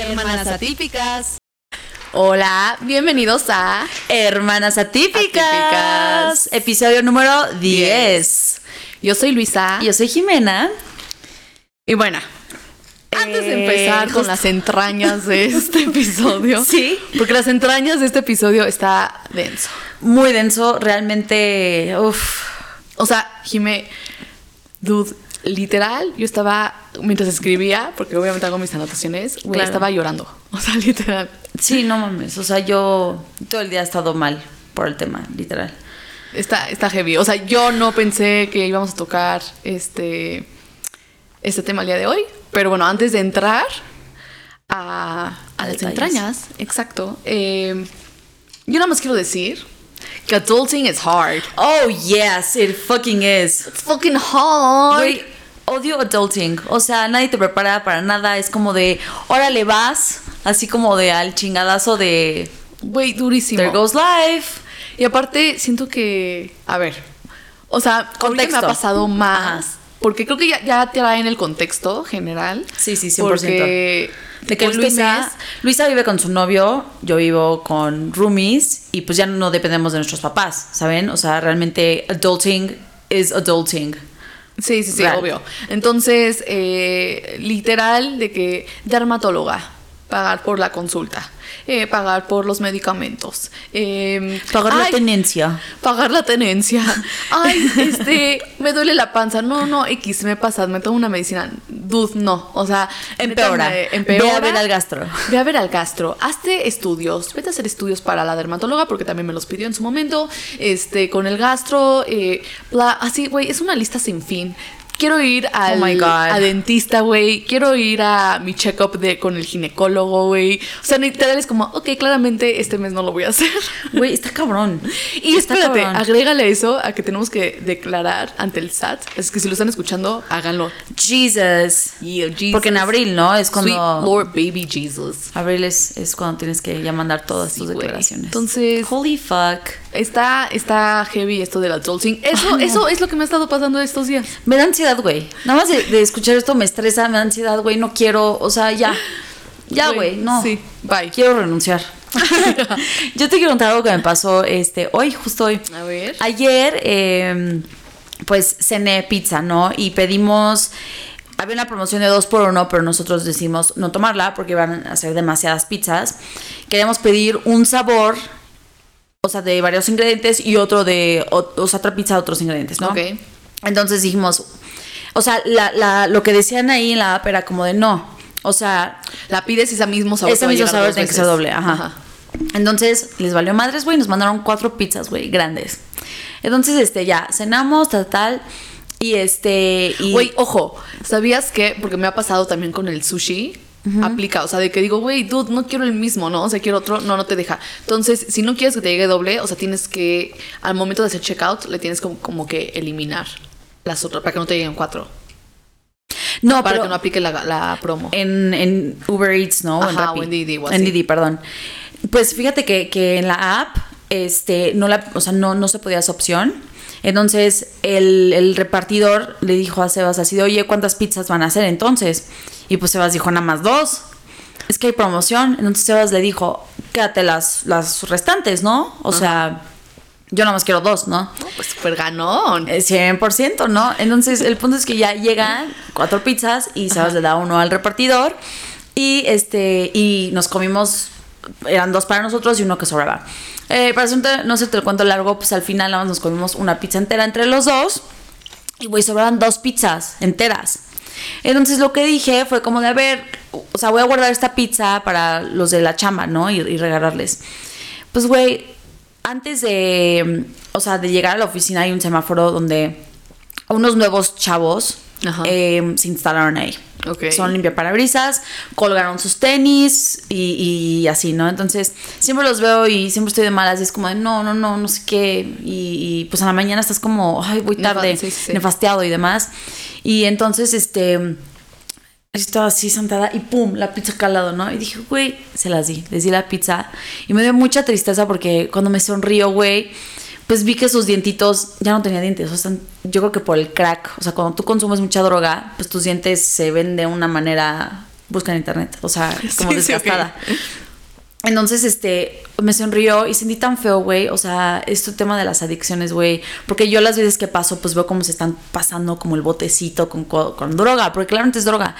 Hermanas Atípicas. Hola, bienvenidos a Hermanas Atípicas. Atípicas. Episodio número 10. Yo soy Luisa. Yo soy Jimena. Y bueno, antes de Eh, empezar con justo- las entrañas de este episodio. Sí. Porque las entrañas de este episodio está denso. Muy denso, realmente. Uf. O sea, Jime, dude, literal, yo estaba, mientras escribía, porque obviamente hago mis anotaciones, güey, Claro. estaba llorando. O sea, literal. Sí, no mames. O sea, yo todo el día he estado mal por el tema, literal. Está, está heavy. O sea, yo no pensé que íbamos a tocar este, este tema el día de hoy. Pero bueno, antes de entrar a, a las entrañas, exacto. eh, yo nada más quiero decir que adulting is hard. Oh, yes, it fucking is. It's fucking hard. Odio adulting. O sea, nadie te prepara para nada. Es como de, órale, vas. Así como de al chingadazo de Güey, durísimo. There goes life. Y aparte, siento que. A ver. O sea, ahorita me ha pasado más. Ajá. Porque creo que ya, ya traen el contexto general. Sí, sí, 100%. Porque. De que Luisa, mes- Luisa vive con su novio, yo vivo con roomies y pues ya no dependemos de nuestros papás, ¿saben? O sea, realmente adulting is adulting. Sí, sí, sí, Real. obvio. Entonces, eh, literal, de que dermatóloga, pagar por la consulta, eh, pagar por los medicamentos, eh, Pagar la tenencia. Pagar la tenencia. Ay, este, me duele la panza. No, no, X, me pasa, me tomo una medicina. Dude, no. O sea, Empeora. empeora. Ve a ver al gastro. Ve a ver al gastro. Hazte estudios. Vete a hacer estudios para la dermatóloga porque también me los pidió en su momento. Este, con el gastro. eh, bla, así, güey, es una lista sin fin. Quiero ir al Oh my God. a dentista, güey. Quiero ir a mi check-up de con el ginecólogo, güey. O sea, literal es como, ok, claramente este mes no lo voy a hacer. Güey, está cabrón. Y Está espérate, cabrón. agrégale eso a que tenemos que declarar ante el SAT. Es que si lo están escuchando, háganlo. Jesus. Yeah, Jesus. Porque en abril, ¿no? Es cuando... Sweet Lord Baby Jesus. Abril es, es cuando tienes que ya mandar todas Sí, tus declaraciones. Entonces, Holy fuck. Está, está heavy esto del adulting. Eso, eso es lo que me ha estado pasando estos días. Me da ansiedad, güey. Nada más de, de escuchar esto me estresa, me da ansiedad, güey. No quiero, o sea, ya. Ya, güey, no. Sí, bye. Quiero renunciar. Yo te quiero contar algo que me pasó este hoy, justo hoy. A ver. Ayer, eh, pues cené pizza, ¿no? Y pedimos. Había una promoción de dos por uno, pero nosotros decidimos no tomarla porque iban a hacer demasiadas pizzas. Queríamos pedir un sabor, o sea, de varios ingredientes y otro de. O, o sea, otra pizza de otros ingredientes, ¿no? Ok. Entonces dijimos. O sea, la, la- lo que decían ahí en la app era como de no. O sea, La pides ese mismo sabor. ese mismo sabor tiene que ser doble, ajá. Entonces, les valió madres, güey, nos mandaron cuatro pizzas, güey, grandes. Entonces, este, ya, cenamos, tal, tal, y este, y... Güey, ojo, ¿sabías que? Porque me ha pasado también con el sushi. Aplica, o sea, de que digo, güey, dude, no quiero el mismo, ¿no? O sea, quiero otro, no, no te deja. Entonces, si no quieres que te llegue doble, o sea, tienes que, al momento de hacer checkout, le tienes como, como que eliminar las otras, para que no te lleguen cuatro. no, para pero que no aplique la, la promo. en, en Uber Eats, ¿no? en Ajá, Rappi. o en Didi o En así. Didi, perdón. Pues fíjate que, que en la app, este, no la, o sea, no, no se podía esa opción. Entonces, el, el repartidor le dijo a Sebas así de, oye, ¿cuántas pizzas van a hacer entonces? Y pues Sebas dijo, nada más dos. Es que hay promoción. Entonces Sebas le dijo, quédate las, las restantes, ¿no? O sea, yo nada más quiero dos, ¿no? No, pues súper ganón. Eh, 100%, ¿no? Entonces, el punto es que ya llegan cuatro pizzas y Sebas le da uno al repartidor y este y nos comimos eran dos para nosotros y uno que sobraba. Eh, para hacerte- no sé, te lo cuento largo, pues al final nada más nos comimos una pizza entera entre los dos y güey, sobraban dos pizzas enteras. Entonces lo que dije fue como de, a ver, o sea, voy a guardar esta pizza para los de la chamba, ¿no? Y, y regalarles. Pues, güey, antes de, o sea, de llegar a la oficina hay un semáforo donde unos nuevos chavos eh, se instalaron ahí. Ok. Son limpiaparabrisas, colgaron sus tenis y, y así, ¿no? Entonces, siempre los veo y siempre estoy de malas. y es como de no, no, no, no sé qué. Y, y, pues a la mañana estás como, ay, voy tarde, sí, sí, sí. nefasteado y demás. Y entonces, este. Estaba así sentada y pum, la pizza acá al lado, ¿no? Y dije, güey, se las di, les di la pizza. Y me dio mucha tristeza porque cuando me sonrió, güey, pues vi que sus dientitos ya no tenía dientes. O sea, yo creo que por el crack. O sea, cuando tú consumes mucha droga, pues tus dientes se ven de una manera busca en internet, o sea, como Sí, desgastada. Entonces, este, me sonrió y sentí tan feo, güey. O sea, este tema de las adicciones, güey. Porque yo las veces que paso, pues veo cómo se están pasando como el botecito con, co- con droga, porque claramente es droga.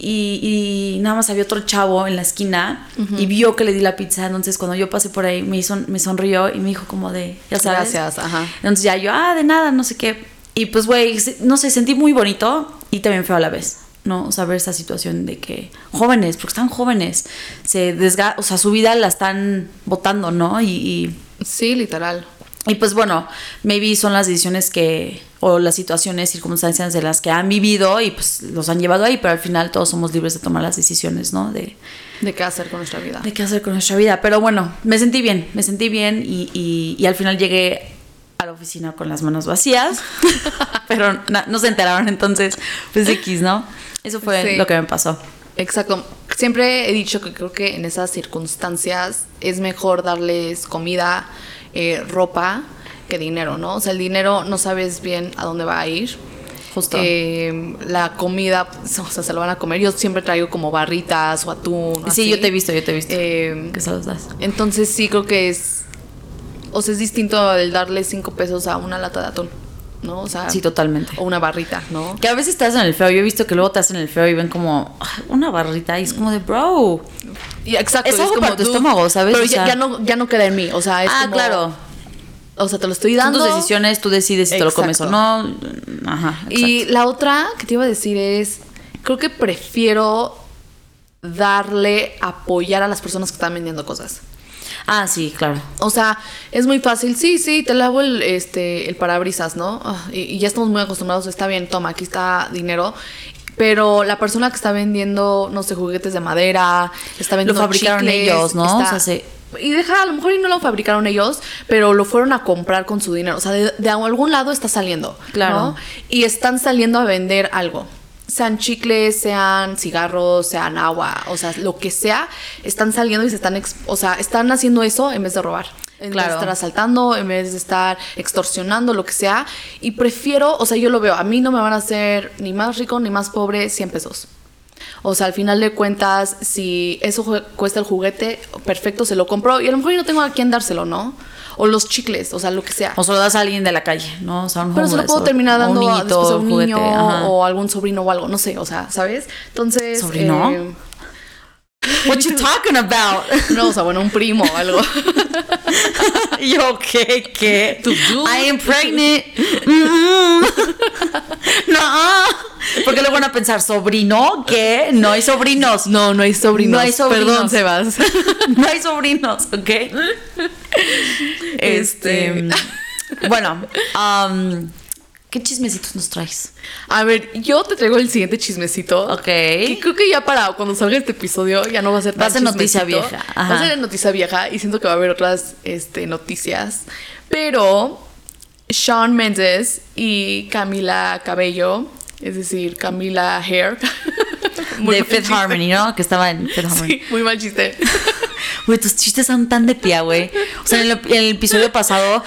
Y, y nada más había otro chavo en la esquina y vio que le di la pizza. Entonces, cuando yo pasé por ahí, me, hizo, me sonrió y me dijo como de, ya sabes. Gracias, ajá. Entonces ya yo, ah, de nada, no sé qué. Y pues, güey, no sé, sentí muy bonito y también feo a la vez, ¿no? O sea, ver esa situación de que jóvenes, porque están jóvenes, se desga o sea, su vida la están votando, ¿no? Y, y, Sí, literal. y, pues bueno, maybe son las decisiones que, o las situaciones, circunstancias de las que han vivido y pues los han llevado ahí, pero al final todos somos libres de tomar las decisiones, ¿no? De, De qué hacer con nuestra vida. de qué hacer con nuestra vida. Pero bueno, me sentí bien, me sentí bien y, y- y al final llegué a la oficina con las manos vacías, pero no se enteraron entonces, pues X, ¿no? Eso fue Sí. lo que me pasó. Exacto. Siempre he dicho que creo que en esas circunstancias es mejor darles comida, eh, ropa, que dinero, ¿no? O sea, el dinero no sabes bien a dónde va a ir. Justo. Eh, la comida, o sea, se lo van a comer. Yo siempre traigo como barritas o atún. sí, así. yo te he visto, yo te he visto. Eh, que se los das. entonces sí creo que es. O sea, es distinto el darle cinco pesos a una lata de atún, ¿no? O sea, Sí, totalmente. o una barrita, ¿no? Que a veces te hacen el feo. Yo he visto que luego te hacen el feo y ven como "Ah, una barrita y es como de bro. Y exacto. Es algo para tu estómago, ¿sabes? Pero O ya, no, ya no queda en mí. O sea, es ah, como- claro. O sea, te lo estoy Son dando. tus decisiones, tú decides si te lo comes o no. Ajá. Y la otra que te iba a decir es, creo que prefiero darle, apoyar a las personas que están vendiendo cosas. Ah, sí, claro. O sea, es muy fácil, sí, sí, te lavo el, este, el parabrisas, ¿no? Ah, y, y ya estamos muy acostumbrados, está bien, toma, aquí está dinero. Pero la persona que está vendiendo, no sé, juguetes de madera, está vendiendo fabricaron chicles, ellos, ¿no? está- O sea, se- Y deja, a lo mejor y no lo fabricaron ellos, pero lo fueron a comprar con su dinero. O sea, de, de algún lado está saliendo. Claro. ¿no? Y están saliendo a vender algo. Sean chicles, sean cigarros, sean agua, o sea, lo que sea, están saliendo y se están, o sea, están haciendo eso en vez de robar. En vez Claro. de estar asaltando, en vez de estar extorsionando, lo que sea. Y prefiero, o sea, yo lo veo, a mí no me van a hacer ni más rico ni más pobre 100 pesos. O sea, al final de cuentas, si eso cuesta el juguete, perfecto, se lo compro. Y a lo mejor yo no tengo a quién dárselo, ¿no? O los chicles, o sea, lo que sea. O se lo das a alguien de la calle, ¿no? O sea, un Pero se lo puedo terminar dando un a, niñito, después a un juguete, niño ajá. o algún sobrino o algo, no sé, o sea, ¿sabes? Entonces. ¿Sobrino? eh, What you talking about? no, o sea, bueno, un primo o algo. Y yo, ¿qué? ¿Qué? Dude. I am pregnant. Mm. no. Porque luego van a pensar, ¿sobrino? ¿Qué? No hay sobrinos. No, no hay sobrinos. No hay sobrinos. Perdón, Sebas. No hay sobrinos, ¿ok? Este. Bueno, um, ¿qué chismecitos nos traes? A ver, yo te traigo el siguiente chismecito. Ok. Que creo que ya para cuando salga este episodio ya no va a ser Va a tan ser noticia vieja, Va a ser noticia vieja y siento que va a haber otras este, noticias. Pero Shawn Mendes y Camila Cabello, es decir, Camila Hair. Muy de Fifth. Harmony, ¿no? Que estaba en Fifth Harmony. Sí, muy mal chiste. Güey, tus chistes son tan de tía, güey. O sea, en el, en el episodio pasado,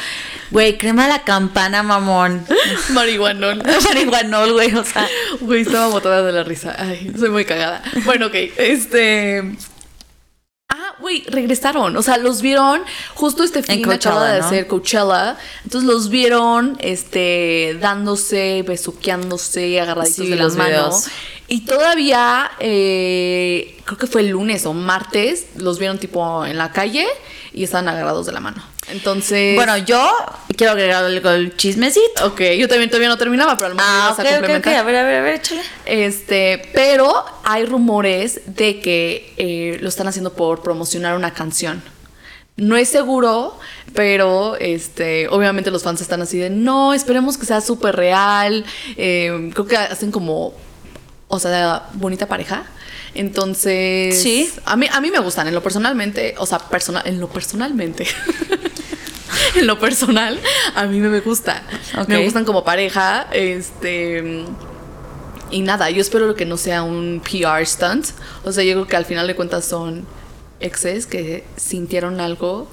güey, crema la campana, mamón. Marihuanón. Marihuanol, güey, o sea. Güey, estaba botada de la risa. Ay, soy muy cagada. Bueno, ok. Este. Ah, güey, regresaron. O sea, los vieron justo este fin Coachella, acaba de ¿no? hacer Coachella. Entonces los vieron, este, dándose, besuqueándose, agarraditos Sí, de las manos. Y todavía, eh, creo que fue el lunes o martes, los vieron tipo en la calle y estaban agarrados de la mano. Entonces. Bueno, yo quiero agregar algo al chismecito. Ok, yo también todavía no terminaba, pero a lo mejor Ah, ibas a ok, ok, ok. complementar. A ver, a ver, a ver, échale. Este, pero hay rumores de que eh, lo están haciendo por promocionar una canción. No es seguro, pero este, obviamente los fans están así de no, esperemos que sea súper real. Eh, creo que hacen como, o sea, bonita pareja. Entonces, Sí. a mí, a mí me gustan, en lo personalmente, o sea, personal, en lo personalmente. en lo personal, a mí me gusta. Me gustan como pareja. Este. Y nada, yo espero que no sea un PR stunt. O sea, yo creo que al final de cuentas son exes que sintieron algo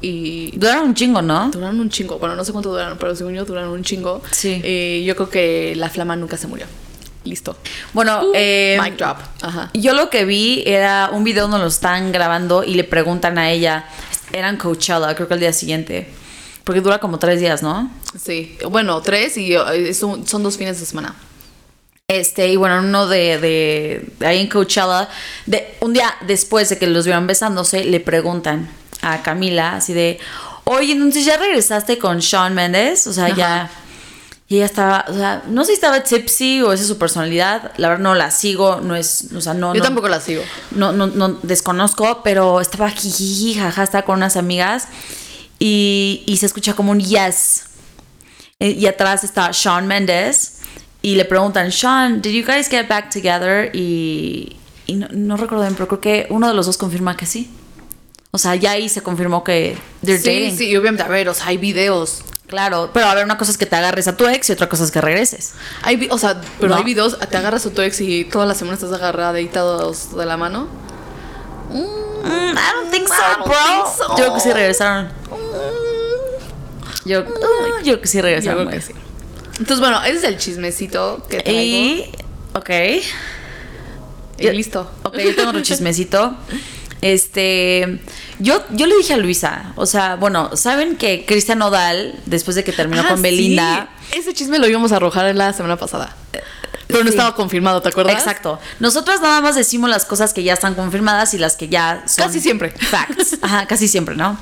y Duraron un chingo, ¿no? duraron un chingo. Bueno, no sé cuánto duraron, pero según yo duraron un chingo. Sí. Eh, yo creo que la flama nunca se murió. Listo. Bueno, Uh, eh, mic drop. Ajá. yo lo que vi era un video donde lo están grabando y le preguntan a ella, eran Coachella, creo que el día siguiente, porque dura como tres días, ¿no? Sí. Bueno, tres y eh, es un- son dos fines de semana. Este, y bueno, uno de, de, de ahí en Coachella, de, un día después de que los vieron besándose, le preguntan a Camila así de, oye, entonces ya regresaste con Sean Mendes, o sea, ya... Y ella estaba, o sea, no sé si estaba tipsy o esa es su personalidad, la verdad no la sigo, no es, o sea, no... Yo no- tampoco la sigo. no, no, no desconozco, pero estaba jijiji, jaja, estaba con unas amigas y, y se escucha como un yes. Eh, Y atrás está Sean Mendes y le preguntan, Sean, did you guys get back together? Y, y no, no recuerdo bien, pero creo que uno de los dos confirma que sí. O sea, ya ahí se confirmó que they're Sí, dating. sí, y obviamente, a ver, o sea, hay videos. Claro, pero a ver, una cosa es que te agarres a tu ex y otra cosa es que regreses. Hay, o sea, pero No. hay videos, te agarras a tu ex y toda la semana estás agarraditos de la mano. Mm, I don't think so, don't bro. think so. Yo creo que sí regresaron. Yo, uh, yo creo que sí Yo regresaron. creo que güey. sí. Entonces, bueno, ese es el chismecito que traigo. Y. Ok. Y listo. Ok, yo tengo otro chismecito. Este. Yo, yo le dije a Luisa, o sea, bueno, ¿saben que Cristian Nodal, después de que terminó Ah, con Belinda. sí. Ese chisme lo íbamos a arrojar la semana pasada. Pero no sí. estaba confirmado, ¿te acuerdas? Exacto. Nosotras nada más decimos las cosas que ya están confirmadas y las que ya son. Casi siempre. Facts. Ajá, casi siempre, ¿no?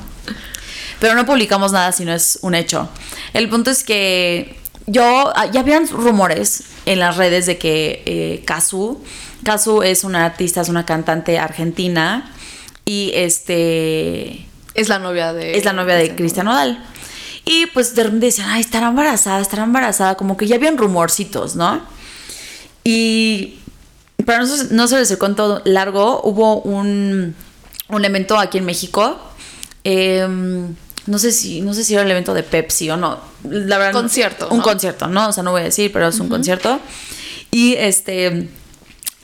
Pero no publicamos nada si no es un hecho. El punto es que yo. ah, Ya habían rumores en las redes de que eh, Kazu. Kazu es una artista, es una cantante argentina. Y este. Es la novia de. Es la novia de Cristian Nodal. Y pues de repente decían, ay, estará embarazada, estará embarazada. Como que ya habían rumorcitos, ¿no? Y para no, se- no se el cuento largo, hubo un, un evento aquí en México. em, no sé si no sé si era el evento de Pepsi o no. La verdad, Concierto, Un ¿no? concierto, ¿no? O sea, no voy a decir, pero es un concierto. Y este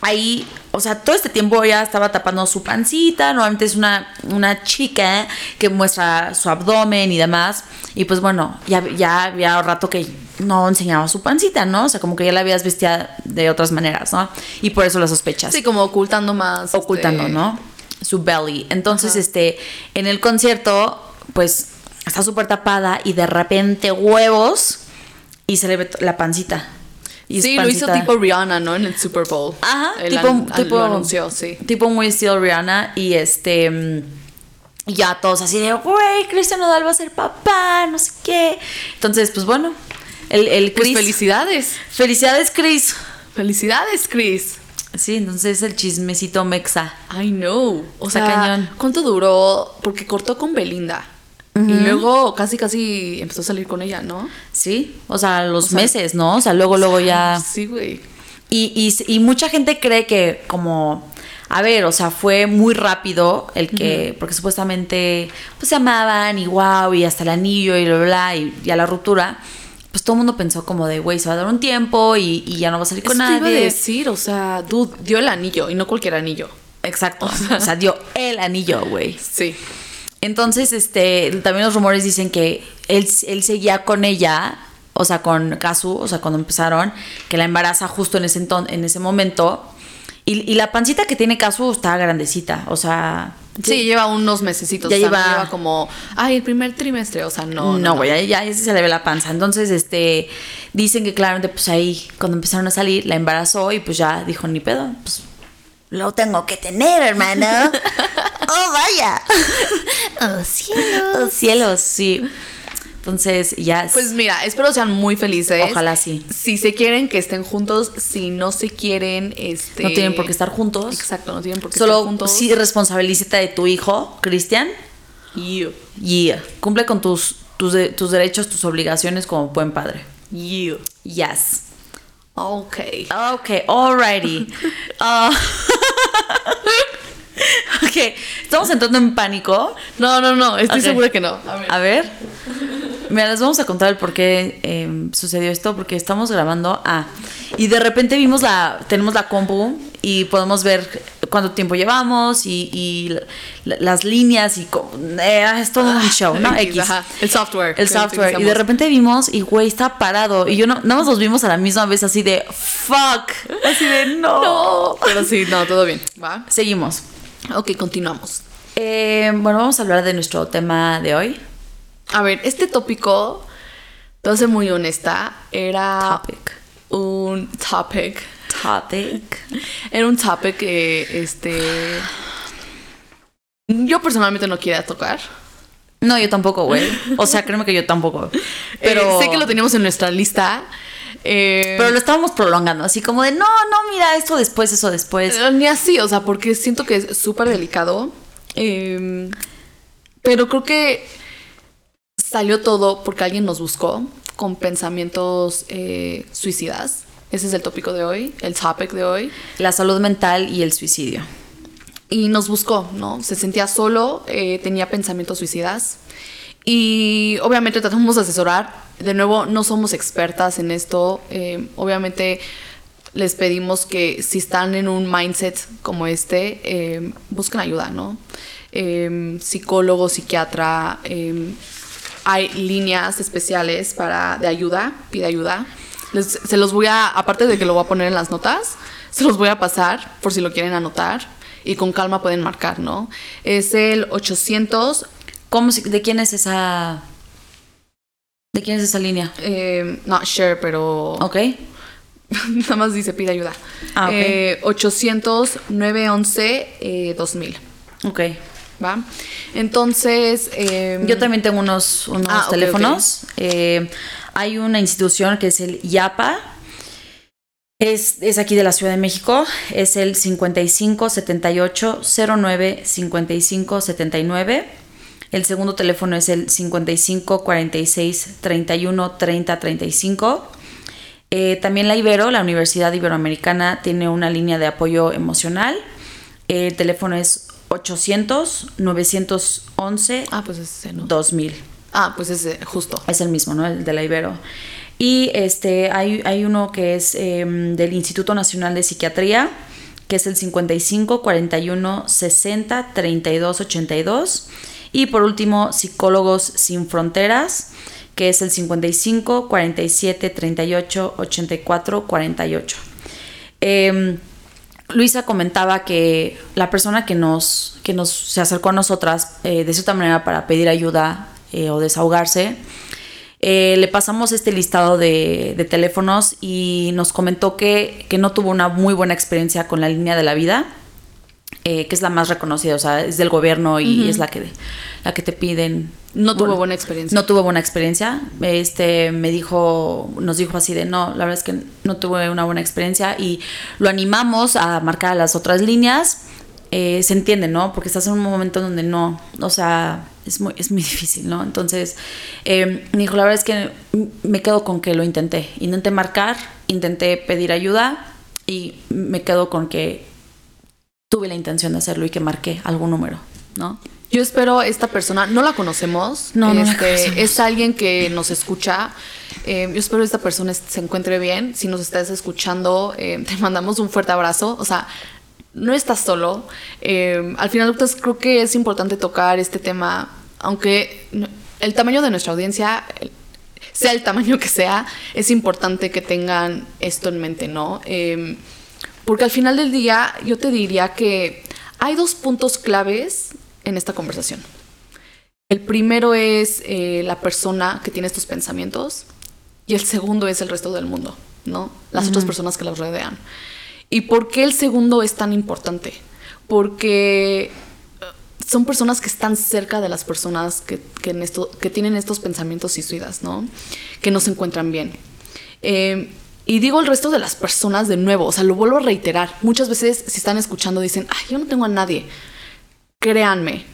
ahí, o sea, todo este tiempo ella estaba tapando su pancita, normalmente es una, una chica que muestra su abdomen y demás, y pues bueno, ya, ya había rato que no enseñaba su pancita, ¿no? O sea, como que ya la habías vestida de otras maneras, ¿no? Y por eso las sospechas. Sí, como ocultando más. ocultando, este, ¿no? Su belly. Entonces, Ajá. este, en el concierto, pues, está súper tapada y de repente huevos y se le ve la pancita. Y Sí, lo hizo tipo Rihanna, ¿no? En el Super Bowl. Ajá, tipo, an- tipo, Lo anunció, sí. tipo muy estilo Rihanna y este mm, y ya todos así de, güey, Cristian Nodal va a ser papá, no sé qué. Entonces, pues bueno, el, el Pues Chris. felicidades. Felicidades, Chris. Felicidades, Chris. Sí, entonces el chismecito mexa. I know. O sea, cañón. ¿cuánto duró? Porque cortó con Belinda. Y luego casi casi empezó a salir con ella, ¿no? Sí, o sea, los O sea, meses, ¿no? O sea, luego, luego ya. Sí, güey. Y, y, y mucha gente cree que como, a ver, o sea, fue muy rápido el que, porque supuestamente pues se amaban y wow, y hasta el anillo y bla, bla, bla, y ya la ruptura, pues todo el mundo pensó como de, güey, se va a dar un tiempo y, y ya no va a salir con Eso te iba a nadie. decir, o sea, dude, dio el anillo y no cualquier anillo. Exacto, o sea, dio el anillo, güey. Sí. Entonces, este, también los rumores dicen que él, él seguía con ella, o sea, con Kazu, o sea, cuando empezaron, que la embaraza justo en ese, enton- en ese momento. Y, y la pancita que tiene Kazu está grandecita, o sea... Sí, lleva unos mesecitos. Ya o sea, no lleva- lleva como, ay, el primer trimestre. O sea, no. No, güey, ya, ya se le ve la panza. Entonces, este, dicen que claramente, pues ahí, cuando empezaron a salir, la embarazó y pues ya dijo, ni pedo, pues lo tengo que tener, hermano. oh, vaya. Oh, cielos. Oh, cielos, sí. Entonces, ya. Pues mira, espero sean muy felices. Ojalá sí. Si se quieren que estén juntos, si no se quieren, este. no tienen por qué estar juntos. Exacto, no tienen por qué estar Solo juntos. sí responsabilízate de tu hijo, Cristian. You. Y cumple con tus, tus, tus derechos, tus obligaciones como buen padre. You. Yes. Ok. Ok, alrighty. Ah. ok, estamos entrando en pánico. No, no, no, estoy Ok. segura que no. A ver. A ver. Mira, les vamos a contar el por qué eh, sucedió esto, porque estamos grabando. Ah, y de repente vimos la. Tenemos la compu y podemos ver cuánto tiempo llevamos y, y la- las líneas y eh, es todo un show, ¿no? X. Ajá, El software. El software. Y de repente vimos y güey está parado. Y yo no, nada más nos vimos a la misma vez así de fuck. Así de no. No, pero sí, no, todo bien. ¿Va? Seguimos. Ok, continuamos. Eh, bueno, vamos a hablar de nuestro tema de hoy. A ver, este tópico, ser muy honesta, era Topic. un topic. Topic. Era un topic que, este... Yo personalmente no quería tocar. No, yo tampoco, güey. O sea, créeme que yo tampoco. Pero Pero sé que lo teníamos en nuestra lista. eh, Pero lo estábamos prolongando, así como de no, no, mira, esto después, eso después. Eh, Ni así, o sea, porque siento que es súper delicado. Eh, pero creo que salió todo porque alguien nos buscó con pensamientos eh, suicidas. Ese es el tópico de hoy, el topic de hoy. La salud mental y el suicidio. Y nos buscó, ¿no? Se sentía solo, eh, tenía pensamientos suicidas. Y obviamente tratamos de asesorar. De nuevo, no somos expertas en esto. eh, obviamente les pedimos que si están en un mindset como este, eh, busquen ayuda, ¿no? Eh, psicólogo, psiquiatra. hay líneas especiales para de ayuda, pide ayuda. Les- se los voy a, aparte de que lo voy a poner en las notas, se los voy a pasar por si lo quieren anotar y con calma pueden marcar, ¿no? Es el 800, ¿Cómo ¿De quién es esa? ¿De quién es esa línea? eh, not sure, pero ¿Ok? nada más dice pide ayuda. Ah, ok. Eh, 800 911 eh, 2000, Ok. ¿va? Entonces, eh, Yo también tengo unos, unos Ah, teléfonos. Eh, hay una institución que es el IAPA. Es, es aquí de la Ciudad de México. Es el 55 78 09 55 79. El segundo teléfono es el 55 46 31 30 35. Eh, también la Ibero, la Universidad Iberoamericana, tiene una línea de apoyo emocional. El teléfono es 800 911 Ah, pues ese no. 2000. Ah, pues ese, justo. Es el mismo, ¿no? El de la Ibero. Y este, hay, hay uno que es em, del Instituto Nacional de Psiquiatría, que es el 55 41 60 32 82. Y por último, Psicólogos Sin Fronteras, que es el 55 47 38 84 48. Em, Luisa comentaba que la persona que nos, que nos se acercó a nosotras eh, de cierta manera para pedir ayuda eh, o desahogarse, eh, le pasamos este listado de, de teléfonos y nos comentó que, que no tuvo una muy buena experiencia con la línea de la vida, eh, que es la más reconocida, o sea, es del gobierno y es la que, la que te piden. No tuvo Bueno, buena experiencia. No tuvo buena experiencia. Este me dijo, nos dijo así de no, la verdad es que no tuve una buena experiencia y lo animamos a marcar las otras líneas. Eh, se entiende, ¿no? Porque estás en un momento donde no, o sea, es muy, es muy difícil, ¿no? Entonces, eh, me dijo, la verdad es que me quedo con que lo intenté. Intenté marcar, intenté pedir ayuda y me quedo con que tuve la intención de hacerlo y que marqué algún número, ¿no? Yo espero esta persona, no la conocemos. No, no la este, conocemos. Es alguien que nos escucha. Eh, yo espero que esta persona se encuentre bien. Si nos estás escuchando, eh, te mandamos un fuerte abrazo. O sea, no estás solo. Eh, al final, pues, creo que es importante tocar este tema, aunque el tamaño de nuestra audiencia, sea el tamaño que sea, es importante que tengan esto en mente, ¿no? Eh, porque al final del día, yo te diría que hay dos puntos claves en esta conversación. El primero es eh, la persona que tiene estos pensamientos y el segundo es el resto del mundo, ¿no? Las otras personas que los rodean. ¿Y por qué el segundo es tan importante? Porque eh, son personas que están cerca de las personas que, que tienen estos pensamientos suicidas, ¿no? Que no se encuentran bien. Eh, y digo el resto de las personas de nuevo, o sea, lo vuelvo a reiterar. Muchas veces, si están escuchando, dicen, ay, yo no tengo a nadie. Créanme,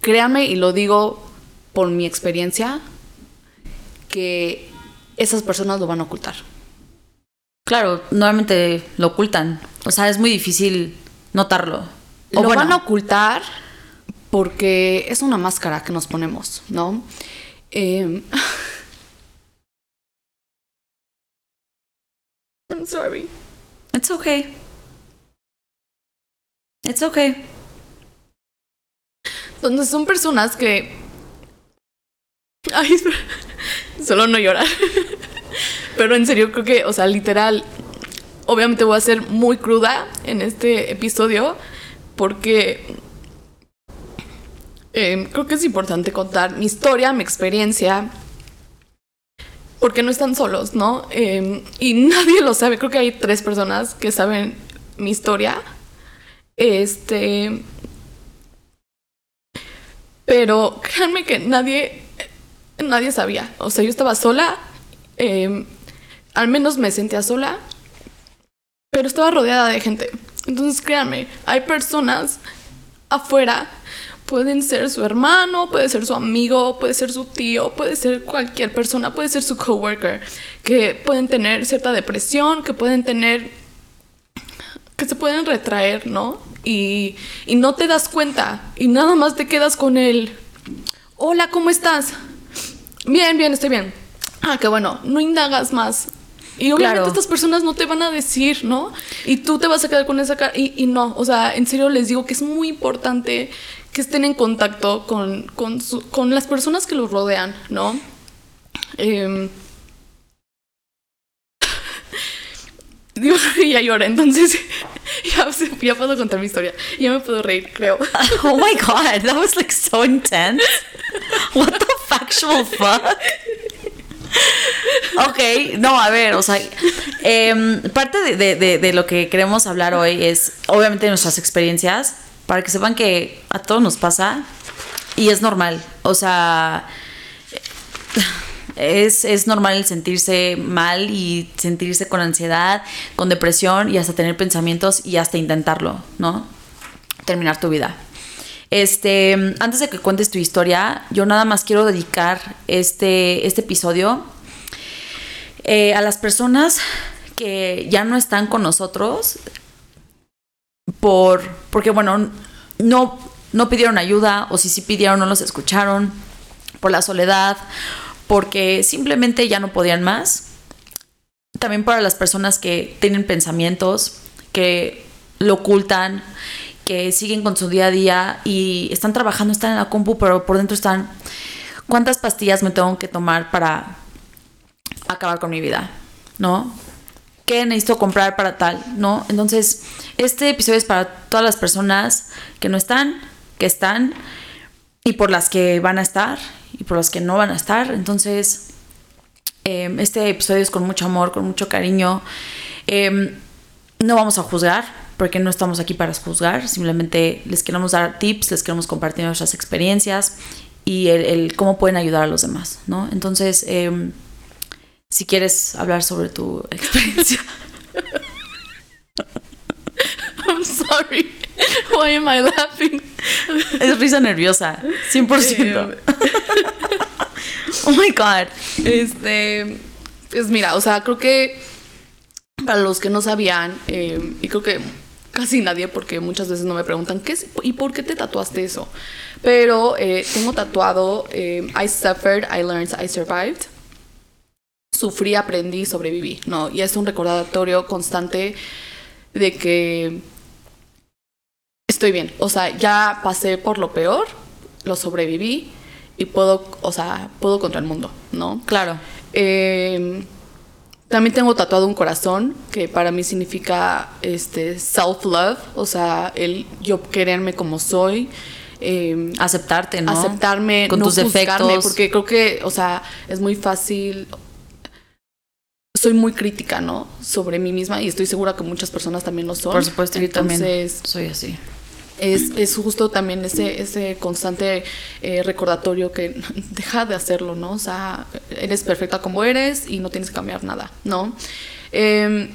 créanme, y lo digo por mi experiencia, que esas personas lo van a ocultar. Claro, normalmente lo ocultan. O sea, es muy difícil notarlo. O lo bueno, van a ocultar porque es una máscara que nos ponemos, ¿no? Eh, I'm sorry. It's okay. It's okay. Donde son personas que. Ay, espera. Solo no llorar. Pero en serio, creo que, o sea, literal. Obviamente voy a ser muy cruda en este episodio. Porque. eh, creo que es importante contar mi historia, mi experiencia. Porque no están solos, ¿no? Eh, y nadie lo sabe. Creo que hay tres personas que saben mi historia. Este. Pero créanme que nadie, nadie sabía. O sea, yo estaba sola, eh, al menos me sentía sola, pero estaba rodeada de gente. Entonces, créanme, hay personas afuera, pueden ser su hermano, puede ser su amigo, puede ser su tío, puede ser cualquier persona, puede ser su coworker, que pueden tener cierta depresión, que pueden tener que se pueden retraer, ¿no? Y, y no te das cuenta y nada más te quedas con el, hola, ¿cómo estás? Bien, bien, estoy bien. Ah, qué bueno, no indagas más. Y obviamente Claro. estas personas no te van a decir, ¿no? Y tú te vas a quedar con esa cara. Y, y no, o sea, en serio les digo que es muy importante que estén en contacto con, con, su- con las personas que los rodean, ¿no? Digo, ya llora, entonces ya, ya puedo contar mi historia. Ya me puedo reír, creo. Oh my god, that was like so intense. What the factual fuck? Ok, no, a ver, o sea, em, parte de, lo que queremos hablar hoy es obviamente nuestras experiencias, para que sepan que a todos nos pasa y es normal, o sea, es, es normal el sentirse mal y sentirse con ansiedad, con depresión y hasta tener pensamientos y hasta intentarlo, ¿no? Terminar tu vida. Este, antes de que cuentes tu historia, yo nada más quiero dedicar este, este episodio eh, a las personas que ya no están con nosotros por, porque bueno, no, no pidieron ayuda o si sí pidieron no los escucharon, por la soledad, porque simplemente ya no podían más. También para las personas que tienen pensamientos, que lo ocultan, que siguen con su día a día y están trabajando, están en la compu, pero por dentro están, ¿cuántas pastillas me tengo que tomar para acabar con mi vida? ¿No? ¿Qué necesito comprar para tal? ¿No? Entonces, este episodio es para todas las personas que no están, que están y por las que van a estar y por las que no van a estar. Entonces, eh, este episodio es con mucho amor, con mucho cariño. Eh, no vamos a juzgar, porque no estamos aquí para juzgar, simplemente les queremos dar tips, les queremos compartir nuestras experiencias y el, el cómo pueden ayudar a los demás, ¿no? Entonces, eh, si quieres hablar sobre tu experiencia. I'm sorry. Why am I laughing? es risa nerviosa, 100%. oh my God. Este, pues mira, o sea, creo que para los que no sabían, eh, y creo que casi nadie, porque muchas veces no me preguntan, ¿qué es, ¿y por qué te tatuaste eso? Pero eh, tengo tatuado, eh, I suffered, I learned, I survived. Sufrí, aprendí, sobreviví, ¿no? Y es un recordatorio constante de que estoy bien. O sea, ya pasé por lo peor, lo sobreviví y puedo, o sea, puedo contra el mundo, ¿no? Claro. Eh, también tengo tatuado un corazón que para mí significa este self-love, o sea, el yo quererme como soy, eh, Aceptarte, ¿no? aceptarme, Con no tus defectos. porque creo que, o sea, es muy fácil. Soy muy crítica, ¿no? Sobre mí misma y estoy segura que muchas personas también lo son. Por supuesto, yo también Entonces, soy así. Es, es justo también ese, ese constante eh, recordatorio que deja de hacerlo, ¿no? O sea, eres perfecta como eres y no tienes que cambiar nada, ¿no? Eh,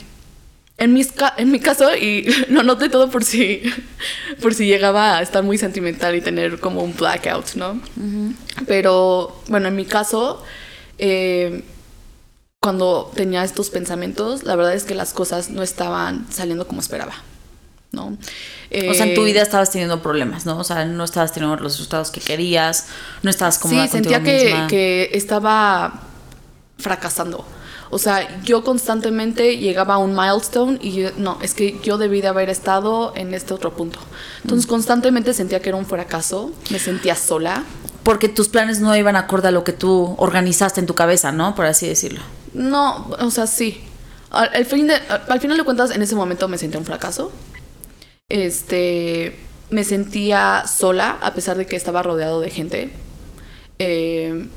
en, mis ca- en mi caso, y lo noté todo por si, por si llegaba a estar muy sentimental y tener como un blackout, ¿no? Pero bueno, en mi caso, eh, cuando tenía estos pensamientos, la verdad es que las cosas no estaban saliendo como esperaba, ¿no? O sea, en tu Eh, vida estabas teniendo problemas, ¿no? O sea, no estabas teniendo los resultados que querías, no estabas cómoda Sí, sentía que, misma. que estaba fracasando. O sea, yo constantemente llegaba a un milestone y yo- no, es que yo debí de haber estado en este otro punto. Entonces constantemente sentía que era un fracaso, me sentía sola. Porque tus planes no iban acorde a lo que tú organizaste en tu cabeza, ¿no? Por así decirlo. No, o sea, sí. Al, al fin de- al final de cuentas, en ese momento me sentía un fracaso. Este, me sentía sola, a pesar de que estaba rodeado de gente. Eh,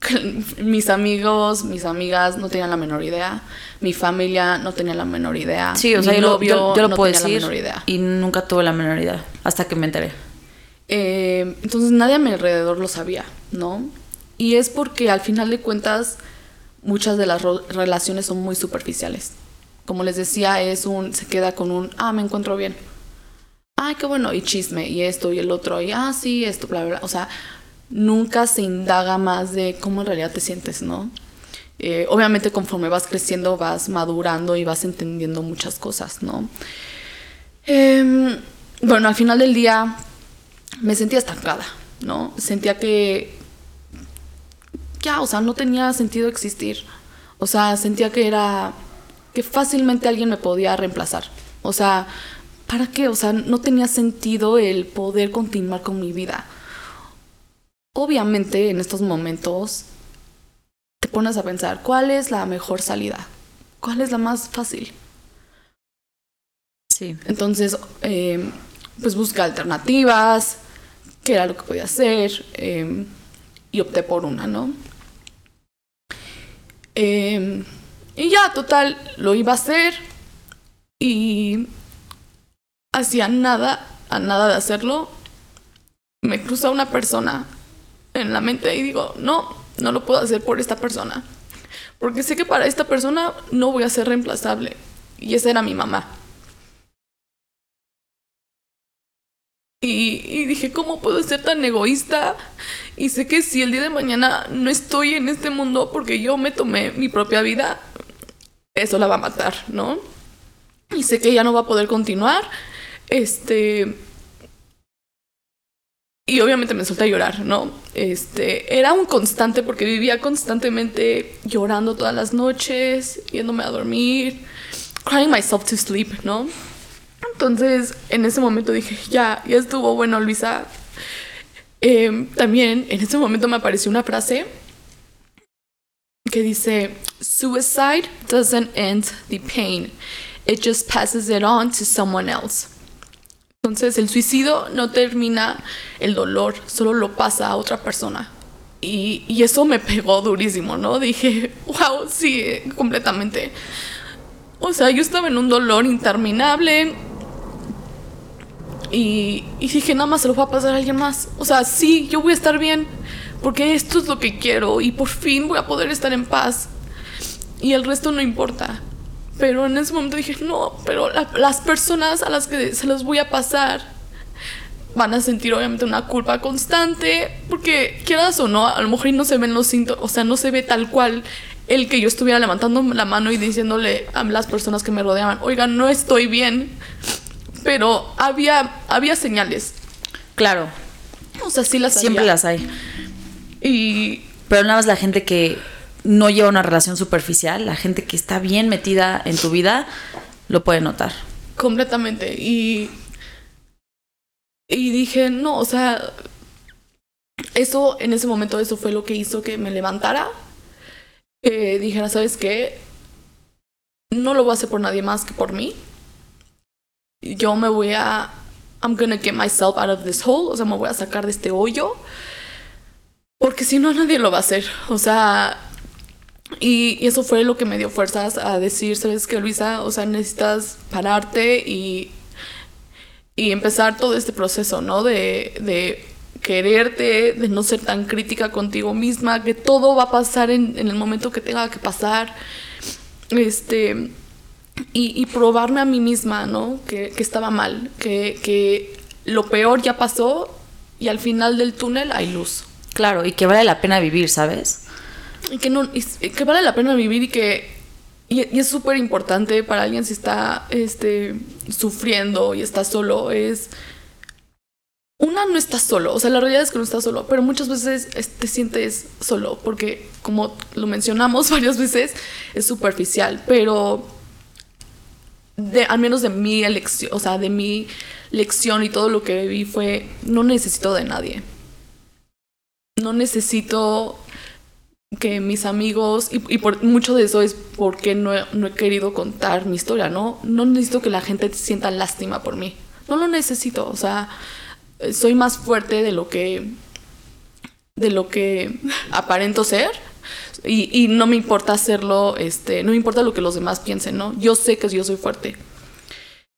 mis amigos, mis amigas no tenían la menor idea. Mi familia no tenía la menor idea. Sí, o sea, yo, lo- novio yo- yo lo no puedo tenía decir. la menor idea. Y nunca tuve la menor idea. Hasta que me enteré. Eh, entonces nadie a mi alrededor lo sabía, ¿no? Y es porque al final de cuentas muchas de las relaciones son muy superficiales. Como les decía, es un se queda con un ah, me encuentro bien. Ay, qué bueno, y chisme, y esto y el otro, y ah, sí, esto, bla, bla, bla. O sea, nunca se indaga más de cómo en realidad te sientes, ¿no? Eh, obviamente conforme vas creciendo vas madurando y vas entendiendo muchas cosas, ¿no? Em, bueno, al final del día me sentía estancada, ¿no? Sentía que ya, o sea, no tenía sentido existir. O sea, sentía que era que fácilmente alguien me podía reemplazar. O sea, ¿para qué? O sea, no tenía sentido el poder continuar con mi vida. Obviamente, en estos momentos te pones a pensar, ¿cuál es la mejor salida? ¿Cuál es la más fácil? Sí. Entonces, eh, pues busca alternativas, qué era lo que podía hacer, eh, y opté por una, ¿no? Eh, y ya, total, lo iba a hacer y hacía nada, a nada de hacerlo, me cruza una persona en la mente y digo, no, no lo puedo hacer por esta persona, porque sé que para esta persona no voy a ser reemplazable. Y esa era mi mamá. Y, y dije, ¿cómo puedo ser tan egoísta? Y sé que si el día de mañana no estoy en este mundo porque yo me tomé mi propia vida, eso la va a matar, ¿no? Y sé que ella no va a poder continuar. Este. Y obviamente me solté a llorar, ¿no? Este, era un constante porque vivía constantemente llorando todas las noches, yéndome a dormir, crying myself to sleep, ¿no? Entonces, en ese momento dije, ya, ya estuvo bueno, Luisa. Eh, también en ese momento me apareció una frase que dice, Suicide doesn't end the pain, it just passes it on to someone else. Entonces, el suicidio no termina el dolor, solo lo pasa a otra persona. Y, y eso me pegó durísimo, ¿no? Dije, wow, sí, completamente. O sea, yo estaba en un dolor interminable. Y, y dije, nada más se lo va a pasar a alguien más. O sea, sí, yo voy a estar bien. Porque esto es lo que quiero. Y por fin voy a poder estar en paz. Y el resto no importa. Pero en ese momento dije, no, pero la- las personas a las que se los voy a pasar van a sentir obviamente una culpa constante. Porque quieras o no, a lo mejor no se ven los síntomas. O sea, no se ve tal cual el que yo estuviera levantando la mano y diciéndole a las personas que me rodeaban, oigan, no estoy bien. Pero había, había señales. Claro, O sea, sí las siempre había. las hay. Y Pero nada más la gente que no lleva una relación superficial, la gente que está bien metida en tu vida, lo puede notar. completamente. Y, y dije, no, o sea, eso en ese momento, eso fue lo que hizo que me levantara. Dijera, ¿sabes qué? No lo voy a hacer por nadie más que por mí. Yo me voy a. I'm gonna get myself out of this hole. O sea, me voy a sacar de este hoyo. Porque si no, nadie lo va a hacer. O sea, y, eso fue lo que me dio fuerzas a decir, ¿sabes qué, Luisa? O sea, necesitas pararte y, y empezar todo este proceso, ¿no? De, de quererte, de no ser tan crítica contigo misma, que todo va a pasar en, en el momento que tenga que pasar. Este. Y, y probarme a mí misma, ¿no? Que, que estaba mal, que, que lo peor ya pasó y al final del túnel hay luz. Claro, y que vale la pena vivir, ¿sabes? Y que, no, y que vale la pena vivir y que y, es súper importante para alguien si está este, sufriendo y está solo, es una no estás solo, o sea, la realidad es que no estás solo, pero muchas veces te sientes solo, porque como lo mencionamos varias veces, es superficial, pero de, al menos de mi elección, o sea, de mi lección y todo lo que viví fue, no necesito de nadie. No necesito que mis amigos, y, por mucho de eso es porque no he, no he querido contar mi historia, ¿no? No necesito que la gente sienta lástima por mí. No lo necesito, o sea, soy más fuerte de lo que de lo que aparento ser y, no me importa hacerlo, este, no me importa lo que los demás piensen, ¿no? Yo sé que yo soy fuerte.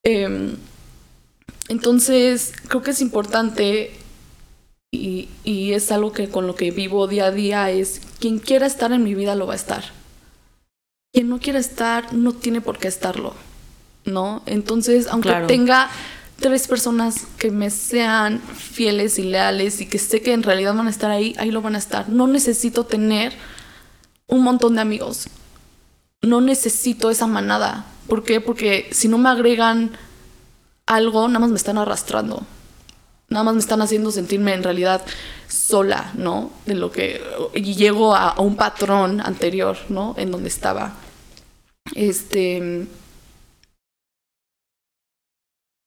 Em, entonces, creo que es importante y, y, es algo que con lo que vivo día a día es quien quiera estar en mi vida lo va a estar. Quien no quiera estar no tiene por qué estarlo, ¿no? Entonces, aunque tenga tres personas que me sean fieles y leales y que sé que en realidad van a estar ahí, ahí lo van a estar. No necesito tener un montón de amigos. No necesito esa manada. ¿Por qué? Porque si no me agregan algo, nada más me están arrastrando. Nada más me están haciendo sentirme en realidad sola, ¿no? De lo que. Y llego a, un patrón anterior, ¿no? En donde estaba. Este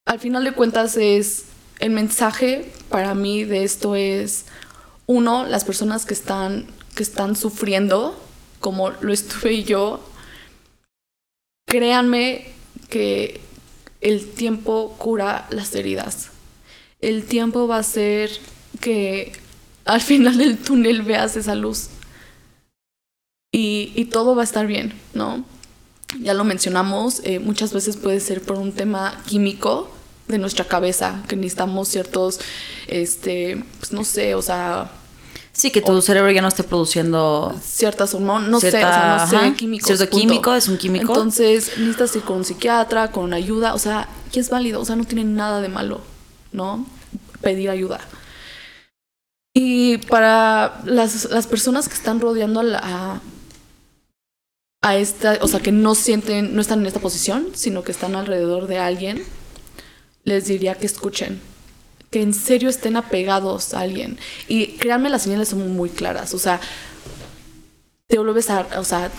al final de cuentas es el mensaje para mí de esto es uno las personas que están que están sufriendo como lo estuve yo créanme que el tiempo cura las heridas el tiempo va a ser que al final del túnel veas esa luz y, y todo va a estar bien no ya lo mencionamos, eh, muchas veces puede ser por un tema químico, de nuestra cabeza, que necesitamos ciertos, este, pues no sé, o sea... Sí, que tu cerebro ya no esté produciendo ciertas hormonas, no sé, o sea, no sé, químicos. Cierto químico, es un químico. Entonces, necesitas ir con un psiquiatra, con ayuda, o sea, y es válido, o sea, no tiene nada de malo, ¿no? Pedir ayuda. Y para las, las personas que están rodeando a, a esta, o sea, que no sienten, no están en esta posición, sino que están alrededor de alguien, les diría que escuchen, que en serio estén apegados a alguien. Y créanme, las señales son muy claras. O sea, te vuelves a, o sea,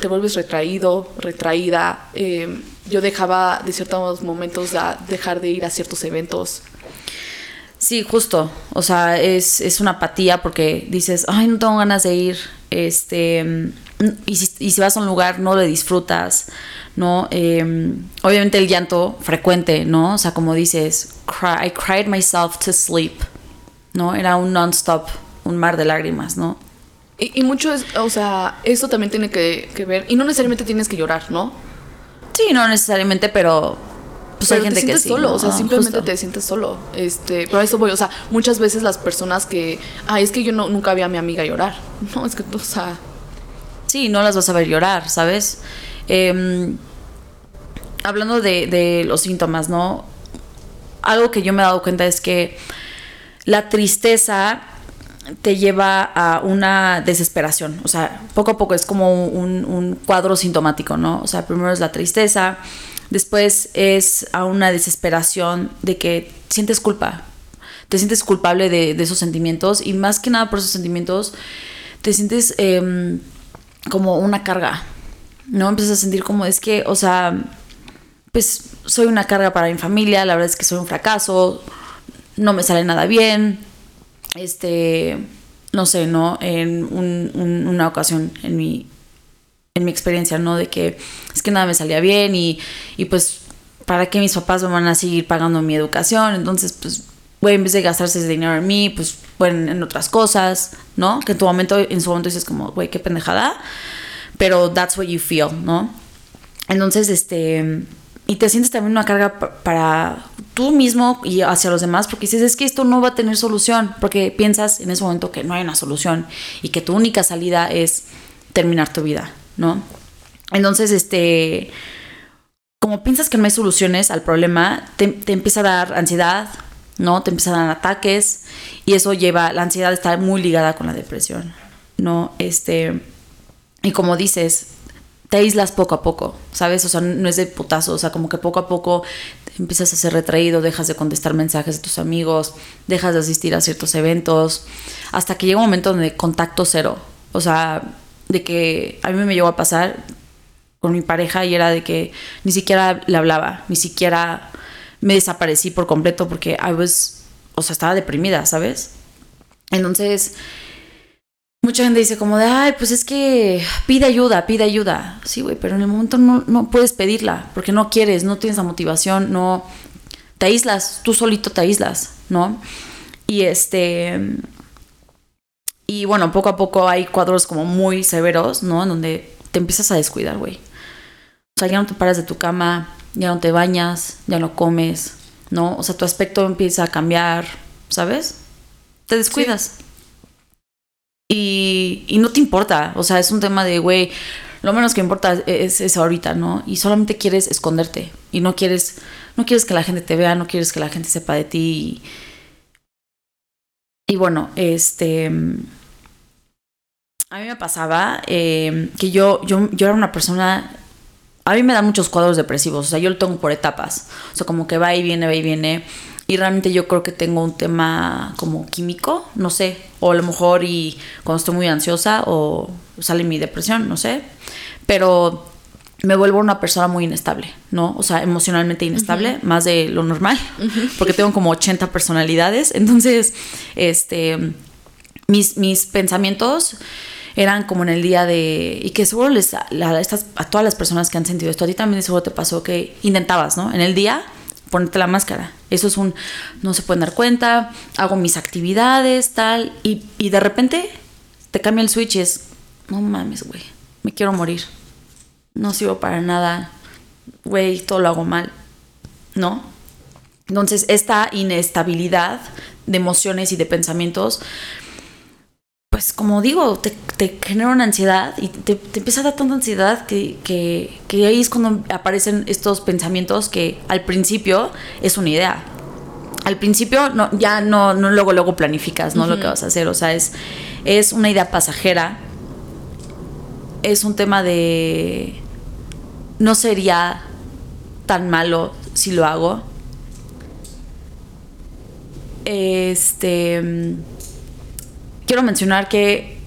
te vuelves retraído, retraída. Eh, yo dejaba de ciertos momentos a dejar de ir a ciertos eventos. Sí, justo. O sea, es, es una apatía porque dices, ay, no tengo ganas de ir. Este y si, vas a un lugar no lo disfrutas, ¿no? Em, obviamente el llanto frecuente, ¿no? O sea, como dices, I cried myself to sleep, ¿no? Era un non-stop, un mar de lágrimas, ¿no? Y, mucho es, o sea, eso también tiene que, ver, y no necesariamente tienes que llorar, ¿no? Sí, no necesariamente, pero pues hay gente que sí, solo, o sea, simplemente te sientes solo. Este, pero a eso voy, o sea, muchas veces las personas que, ah, es que yo no, nunca vi a mi amiga llorar. No, es que, o sea, Sí, no las vas a ver llorar, ¿sabes? Em, hablando de, los síntomas, ¿no? Algo que yo me he dado cuenta es que la tristeza te lleva a una desesperación. O sea, poco a poco es como un, un, cuadro sintomático, ¿no? O sea, primero es la tristeza, después es a una desesperación de que sientes culpa. Te sientes culpable de, esos sentimientos y más que nada por esos sentimientos te sientes... Em, como una carga, ¿no? Empiezas a sentir como es que, o sea, pues soy una carga para mi familia, la verdad es que soy un fracaso, no me sale nada bien, este, no sé, ¿no? En una ocasión en mi, en mi experiencia, ¿no? De que es que nada me salía bien y, y pues, ¿para qué mis papás me van a seguir pagando mi educación? Entonces, pues, güey, en vez de gastarse ese dinero en mí, pues, bueno, en otras cosas, ¿no? Que en tu momento, en su momento dices como, güey, qué pendejada, pero that's what you feel, ¿no? Entonces, este, y te sientes también una carga para tú mismo y hacia los demás, porque dices, es que esto no va a tener solución, porque piensas en ese momento que no hay una solución y que tu única salida es terminar tu vida, ¿no? Entonces, este, como piensas que no hay soluciones al problema, te, te empieza a dar ansiedad, ¿no? Te empiezan a dar ataques y eso lleva, la ansiedad está muy ligada con la depresión, ¿no? Este, y como dices, te aíslas poco a poco, ¿sabes? O sea, no es de putazo, o sea, como que poco a poco empiezas a ser retraído, dejas de contestar mensajes de tus amigos, dejas de asistir a ciertos eventos, hasta que llega un momento donde contacto cero. O sea, de que a mí me llegó a pasar con mi pareja y era de que ni siquiera le hablaba, ni siquiera me desaparecí por completo porque I was, o sea, estaba deprimida, ¿sabes? Entonces, mucha gente dice como de, ay, pues es que pide ayuda, pide ayuda. Sí, güey, pero en el momento no, no puedes pedirla porque no quieres, no tienes la motivación, no, te aíslas, tú solito te aíslas, ¿no? Y este... Y bueno, poco a poco hay cuadros como muy severos, ¿no? En donde te empiezas a descuidar, güey. O sea, ya no te paras de tu cama, ya no te bañas, ya no comes, ¿no? O sea, tu aspecto empieza a cambiar, ¿sabes? Te descuidas. Y, y, no te importa, o sea, es un tema de, güey, lo menos que importa es, es, ahorita, ¿no? Y solamente quieres esconderte y no quieres, no quieres que la gente te vea, no quieres que la gente sepa de ti. Y, y bueno, este... A mí me pasaba eh, que yo, yo, yo era una persona a mí me dan muchos cuadros depresivos, o sea, yo lo tengo por etapas, o sea, como que va y viene, va y viene, y realmente yo creo que tengo un tema como químico, no sé, o a lo mejor y cuando estoy muy ansiosa o sale mi depresión, no sé, pero me vuelvo una persona muy inestable, ¿no? O sea, emocionalmente inestable, uh -huh. más de lo normal, uh -huh. porque tengo como 80 personalidades, entonces, este, mis, mis pensamientos eran como en el día de... Y que seguro les, la, estas, a todas las personas que han sentido esto, a ti también seguro te pasó que intentabas, ¿no? En el día ponerte la máscara. Eso es un... No se pueden dar cuenta, hago mis actividades, tal, y, y de repente te cambia el switch y es... No mames, güey, me quiero morir. No sirvo para nada. Güey, todo lo hago mal. ¿No? Entonces, esta inestabilidad de emociones y de pensamientos pues como digo, te, te genera una ansiedad y te, te, empieza a dar tanta ansiedad que, que, que, ahí es cuando aparecen estos pensamientos que al principio es una idea. Al principio no, ya no, no luego, luego planificas ¿no? Uh -huh. lo que vas a hacer. O sea, es, es una idea pasajera. Es un tema de... No sería tan malo si lo hago. Este quiero mencionar que,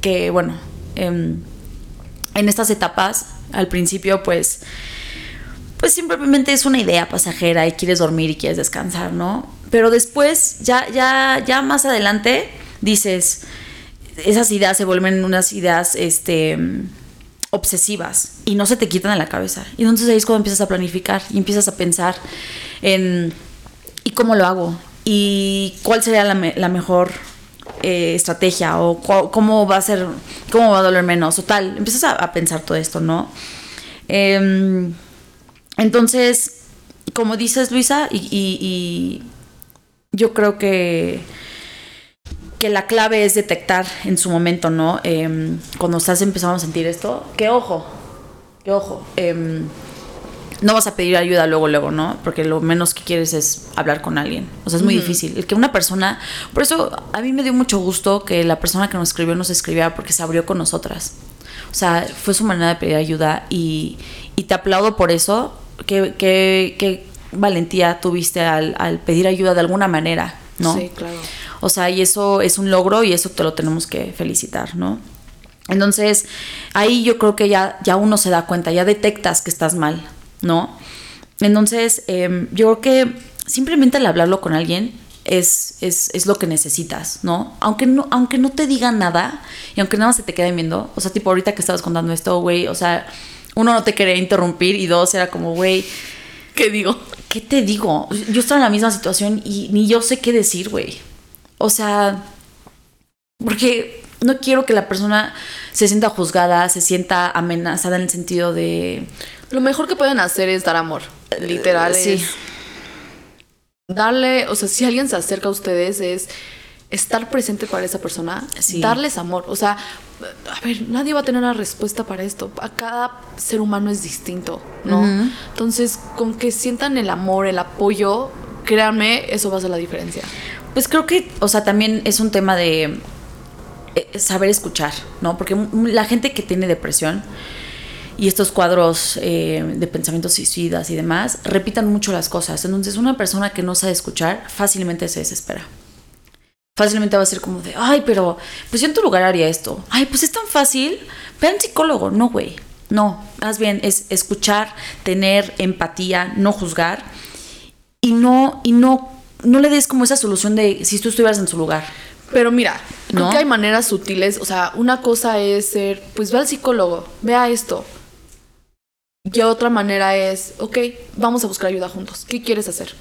que bueno, en, en estas etapas, al principio, pues, pues simplemente es una idea pasajera y quieres dormir y quieres descansar, ¿no? Pero después, ya, ya, ya más adelante, dices, esas ideas se vuelven unas ideas, este obsesivas y no se te quitan de la cabeza. Y entonces ahí es cuando empiezas a planificar y empiezas a pensar en ¿y cómo lo hago? ¿Y cuál sería la, la mejor eh, estrategia o cómo va a ser, cómo va a doler menos o tal. Empiezas a, a pensar todo esto, ¿no? Eh, entonces, como dices Luisa, y, yo creo que, que la clave es detectar en su momento, ¿no? Eh, cuando estás empezando a sentir esto, que ojo, que ojo. No vas a pedir ayuda luego, luego, ¿no? Porque lo menos que quieres es hablar con alguien. O sea, es muy uh -huh. difícil. El que una persona... Por eso a mí me dio mucho gusto que la persona que nos escribió nos escribiera porque se abrió con nosotras. O sea, fue su manera de pedir ayuda y, y te aplaudo por eso. Qué, qué, qué valentía tuviste al, al, pedir ayuda de alguna manera, ¿no? Sí, claro. O sea, y eso es un logro y eso te lo tenemos que felicitar, ¿no? Entonces, ahí yo creo que ya, ya uno se da cuenta, ya detectas que estás mal, ¿no? Entonces, eh, yo creo que simplemente al hablarlo con alguien es, es, es, lo que necesitas, ¿no? Aunque, ¿no? aunque no te digan nada y aunque nada más se te queden viendo, o sea, tipo ahorita que estabas contando esto, güey, o sea, uno no te quería interrumpir y dos era como, güey, ¿qué digo? ¿Qué te digo? Yo estaba en la misma situación y ni yo sé qué decir, güey. O sea, porque no quiero que la persona se sienta juzgada, se sienta amenazada en el sentido de lo mejor que pueden hacer es dar amor. Literal. Sí. Es darle, o sea, si alguien se acerca a ustedes es estar presente para esa persona, sí. darles amor. O sea, a ver, nadie va a tener una respuesta para esto. A cada ser humano es distinto, ¿no? Uh -huh. Entonces, con que sientan el amor, el apoyo, créanme, eso va a hacer la diferencia. Pues creo que, o sea, también es un tema de eh, saber escuchar, ¿no? Porque la gente que tiene depresión y estos cuadros eh, de pensamientos suicidas y demás repitan mucho las cosas. Entonces una persona que no sabe escuchar fácilmente se desespera. Fácilmente va a ser como de, ay, pero pues yo en tu lugar haría esto. Ay, pues es tan fácil. Ve al psicólogo. No, güey. No, más bien es escuchar, tener empatía, no juzgar y no, y no, no le des como esa solución de si tú estuvieras en su lugar. Pero mira, creo ¿No? que hay maneras sutiles. O sea, una cosa es ser, pues ve al psicólogo, vea esto. Y otra manera es, ok, vamos a buscar ayuda juntos. ¿Qué quieres hacer?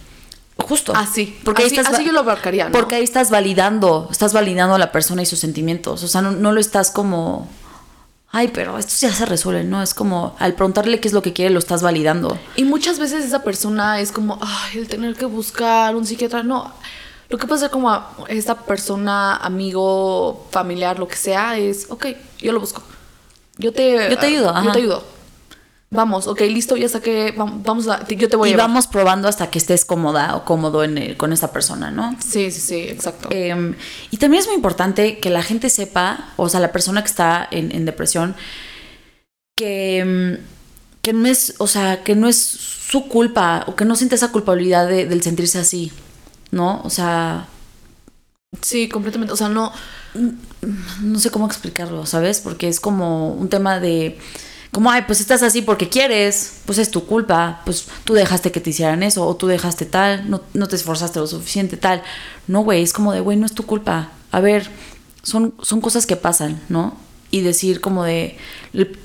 Justo. Así, Porque ahí así, estás así va- yo lo abarcaría, ¿no? Porque ahí estás validando, estás validando a la persona y sus sentimientos. O sea, no, no lo estás como, ay, pero esto ya se resuelve, ¿no? Es como, al preguntarle qué es lo que quiere, lo estás validando. Y muchas veces esa persona es como, ay, el tener que buscar un psiquiatra. No, lo que puede ser como a esta persona, amigo, familiar, lo que sea, es, ok, yo lo busco. Yo te, Yo te ayudo, Yo ajá. te ayudo. Vamos, ok, listo, ya saqué, vam- vamos a, yo te voy a Y llevar. vamos probando hasta que estés cómoda o cómodo en el- con esta persona, ¿no? Sí, sí, sí, exacto. Eh, y también es muy importante que la gente sepa, o sea, la persona que está en, en depresión, que, mm, que no es, o sea, que no es su culpa o que no siente esa culpabilidad de- del sentirse así, ¿no? O sea, sí, completamente. O sea, no, no sé cómo explicarlo, ¿sabes? Porque es como un tema de, como, ay, pues estás así porque quieres, pues es tu culpa, pues tú dejaste que te hicieran eso, o tú dejaste tal, no, no te esforzaste lo suficiente, tal. No, güey, es como de, güey, no es tu culpa. A ver, son, son cosas que pasan, ¿no? Y decir como de, el,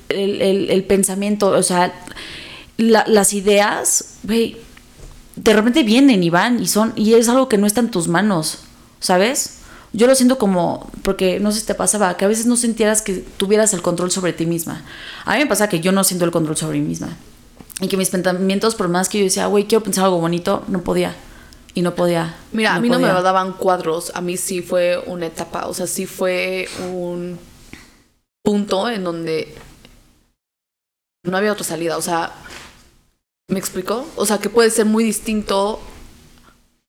el- pensamiento, o sea, la- las ideas, güey, de repente vienen y van y son, y es algo que no está en tus manos, ¿sabes? Yo lo siento como, porque no sé si te pasaba, que a veces no sintieras que tuvieras el control sobre ti misma. A mí me pasa que yo no siento el control sobre mí misma. Y que mis pensamientos, por más que yo decía, güey, quiero pensar algo bonito, no podía. Y no podía. mira, a mí no me daban cuadros, a mí sí fue una etapa, o sea, sí fue un punto en donde no había otra salida, o sea, ¿me explicó? O sea, que puede ser muy distinto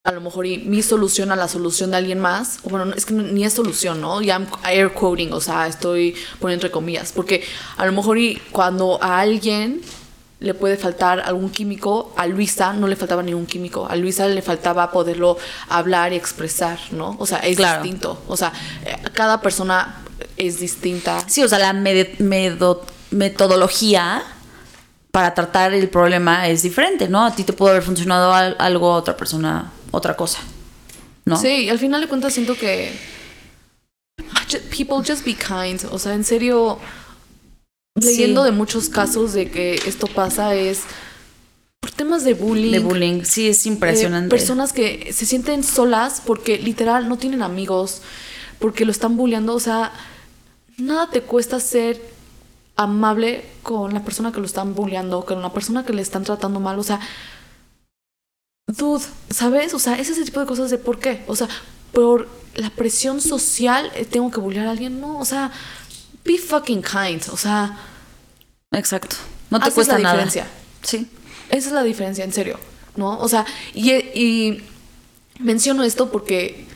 a lo mejor y mi solución a la solución de alguien más, o bueno, no, es que ni es solución, ¿no? Ya air quoting, o sea, estoy poniendo entre comillas, porque a lo mejor y cuando a alguien le puede faltar algún químico, a Luisa no le faltaba ningún químico, a Luisa le faltaba poderlo hablar y expresar, ¿no? O sea, es Claro. distinto, o sea, cada persona es distinta. Sí, o sea, la metodología para tratar el problema es diferente, ¿no? A ti te puede haber funcionado al- algo, a otra persona otra cosa, ¿no? Sí, al final de cuentas siento que people just be kind, o sea, en serio leyendo Sí. de muchos casos de que esto pasa es por temas de bullying. De bullying, sí, es eh, impresionante. personas que se sienten solas porque literal no tienen amigos, porque lo están bulleando, o sea, nada te cuesta ser amable con la persona que lo están bulleando, con la persona que le están tratando mal, o sea, dude, ¿sabes? O sea, es ese tipo de cosas de por qué, o sea, por la presión social eh, tengo que bullear a alguien, no, o sea, be fucking kind, o sea, Exacto. No te cuesta la nada. diferencia. Sí. Esa es la diferencia, en serio, ¿no? O sea, y, y menciono esto porque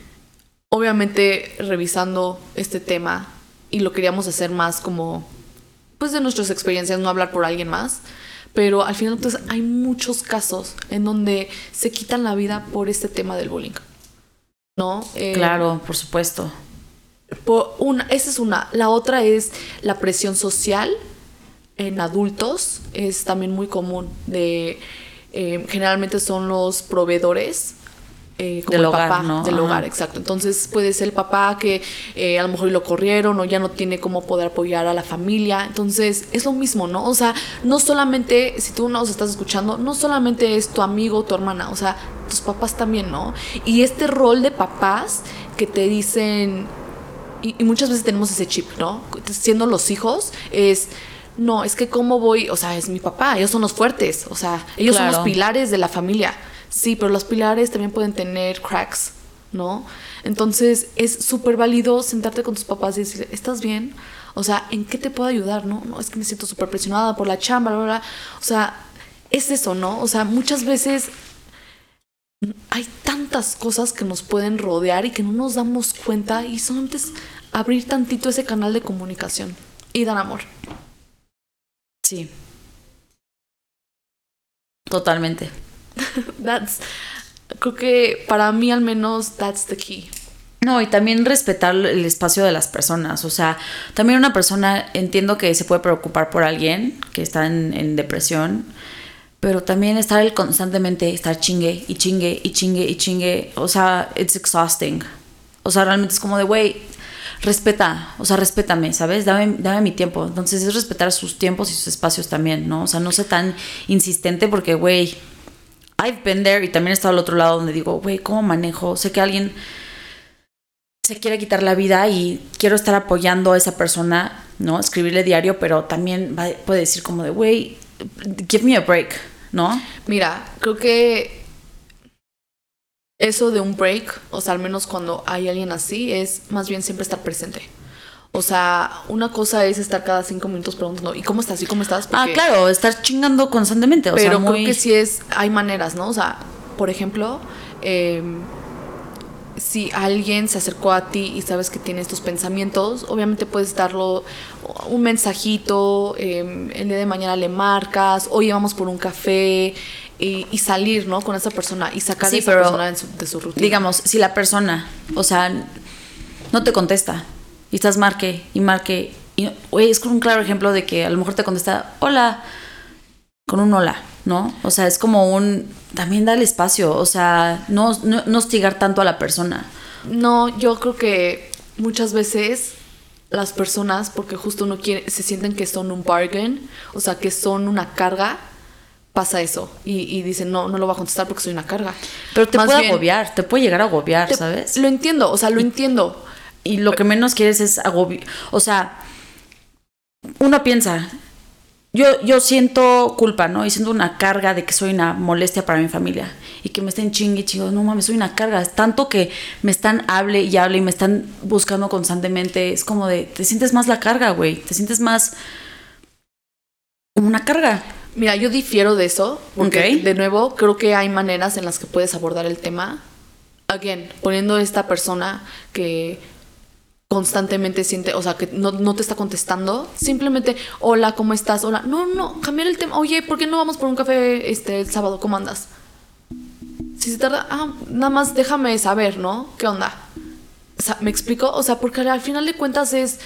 obviamente revisando este tema y lo queríamos hacer más como, pues de nuestras experiencias, no hablar por alguien más, pero al final entonces hay muchos casos en donde se quitan la vida por este tema del bullying, ¿no? Eh, Claro, por supuesto. por una, esa es una. La otra es la presión social en adultos. Es también muy común. De, eh, generalmente son los proveedores. Eh, como Del el hogar, papá ¿no? del Ajá. hogar, exacto. Entonces puede ser el papá que eh, a lo mejor lo corrieron o ya no tiene cómo poder apoyar a la familia. Entonces es lo mismo, ¿no? O sea, no solamente, si tú nos estás escuchando, no solamente es tu amigo o tu hermana, o sea, tus papás también, ¿no? Y este rol de papás que te dicen, y, y muchas veces tenemos ese chip, ¿no? Siendo los hijos, es, no, es que cómo voy, o sea, es mi papá, ellos son los fuertes, o sea, ellos son los pilares de la familia. Sí, pero los pilares también pueden tener cracks, ¿no? Entonces es súper válido sentarte con tus papás y decir, ¿estás bien? O sea, ¿en qué te puedo ayudar? No, no, es que me siento súper presionada por la chamba, bla, bla. O sea, es eso, ¿no? O sea, muchas veces hay tantas cosas que nos pueden rodear y que no nos damos cuenta y solamente es abrir tantito ese canal de comunicación y dar amor. Sí. Totalmente. That's, creo que para mí al menos that's the key. No, y también respetar el espacio de las personas. O sea, también una persona, entiendo que se puede preocupar por alguien que está en, en depresión, pero también estar el constantemente, estar chingue y chingue y chingue y chingue. O sea, it's exhausting. O sea, realmente es como de, güey, respeta, o sea, respétame, ¿sabes? Dame, dame mi tiempo. Entonces es respetar sus tiempos y sus espacios también, ¿no? O sea, no sé tan insistente porque, güey, I've been there y también he estado al otro lado donde digo, güey, ¿cómo manejo? Sé que alguien se quiere quitar la vida y quiero estar apoyando a esa persona, ¿no? Escribirle diario, pero también va, puede decir como de, güey, give me a break, ¿no? Mira, creo que eso de un break, o sea, al menos cuando hay alguien así, es más bien siempre estar presente. O sea, una cosa es estar cada cinco minutos preguntando, ¿y cómo estás? ¿Y cómo estás? ah, claro, estar chingando constantemente. O pero sea, muy... creo que sí es, hay maneras, ¿no? O sea, por ejemplo, eh, si alguien se acercó a ti y sabes que tiene estos pensamientos, obviamente puedes darlo un mensajito, eh, el día de mañana le marcas, hoy vamos por un café y, y salir, ¿no? Con esa persona y sacar Sí, a esa pero, persona de su, de su rutina. Digamos, si la persona, o sea, no te contesta y estás marque y marque, y, güey, es como un claro ejemplo de que a lo mejor te contesta, hola, con un hola, ¿no? O sea, es como un, también dale espacio, o sea, no, no, no hostigar tanto a la persona. No, yo creo que muchas veces las personas, porque justo no quieren, se sienten que son un bargain, o sea, que son una carga, pasa eso. Y, y dicen, no, no lo voy a contestar porque soy una carga. Pero te Más puede bien, agobiar, te puede llegar a agobiar, te- ¿sabes? Lo entiendo, o sea, lo entiendo. Y lo que menos quieres es agobiar. O sea, uno piensa, yo, yo siento culpa, ¿no? Y siento una carga de que soy una molestia para mi familia. Y que me estén chingue, chingue. No mames, soy una carga. Es tanto que me están hable y hable y me están buscando constantemente. Es como de, te sientes más la carga, güey. Te sientes más como una carga. Mira, yo difiero de eso, porque Ok. de nuevo creo que hay maneras en las que puedes abordar el tema. Again, poniendo esta persona que constantemente siente, o sea, que no, no te está contestando, simplemente, hola, ¿cómo estás? Hola, no, no, cambiar el tema. Oye, ¿por qué no vamos por un café este el sábado? ¿Cómo andas? Si se tarda, ah, nada más déjame saber, ¿no? ¿Qué onda? O sea, ¿Me explico? O sea, porque al final de cuentas es...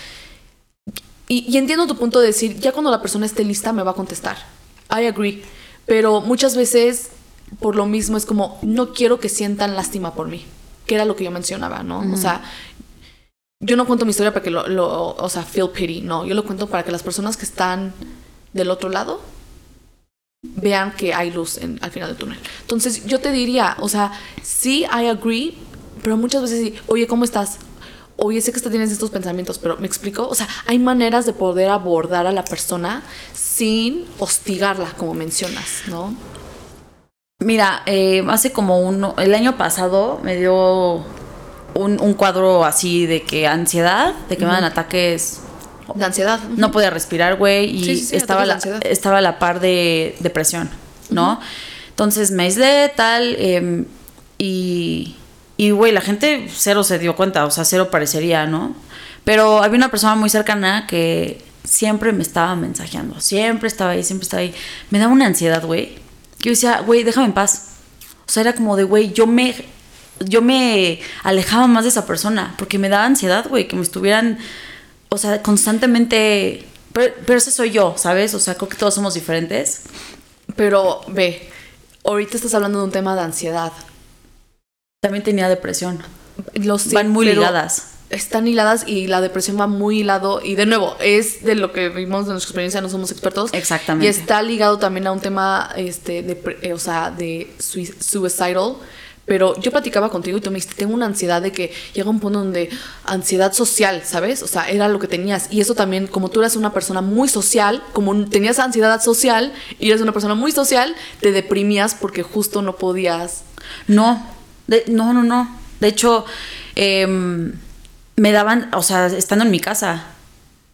Y, y entiendo tu punto de decir, ya cuando la persona esté lista me va a contestar. I agree. Pero muchas veces, por lo mismo, es como, no quiero que sientan lástima por mí. Que era lo que yo mencionaba, ¿no? O sea, yo no cuento mi historia para que lo, o sea, feel pity, no. Yo lo cuento para que las personas que están del otro lado vean que hay luz al final del túnel. Entonces, yo te diría, o sea, sí, I agree, pero muchas veces, sí, oye, ¿cómo estás? Oye, sé que tienes estos pensamientos, pero ¿me explico? O sea, hay maneras de poder abordar a la persona sin hostigarla, como mencionas, ¿no? Mira, eh, hace como uno, el año pasado me dio un, un cuadro así de que ansiedad, de que me dan ataques. De ansiedad. No podía respirar, güey, y Sí, sí, sí, estaba, la, estaba a la par de depresión, ¿no? Entonces me aislé, tal, em, y, y, güey, la gente cero se dio cuenta, o sea, cero parecería, ¿no? Pero había una persona muy cercana que siempre me estaba mensajeando, siempre estaba ahí, siempre estaba ahí. Me daba una ansiedad, güey. Yo decía, güey, déjame en paz. O sea, era como de, güey, yo me, yo me alejaba más de esa persona porque me daba ansiedad, güey, que me estuvieran, o sea, constantemente... Pero, pero ese soy yo, ¿sabes? O sea, creo que todos somos diferentes. Pero ve, ahorita estás hablando de un tema de ansiedad. También tenía depresión. Lo sé, Van muy ligadas. Están hiladas y la depresión va muy hilado. Y de nuevo, es de lo que vimos de nuestra experiencia, no somos expertos. Exactamente. Y está ligado también a un tema, este, de, eh, o sea, de sui- suicidal. Pero yo platicaba contigo y tú me dijiste, tengo una ansiedad de que llega un punto donde ansiedad social, ¿sabes? O sea, era lo que tenías. Y eso también, como tú eras una persona muy social, como tenías ansiedad social y eres una persona muy social, te deprimías porque justo no podías. No, de- no, no, no. De hecho, em, me daban, o sea, estando en mi casa.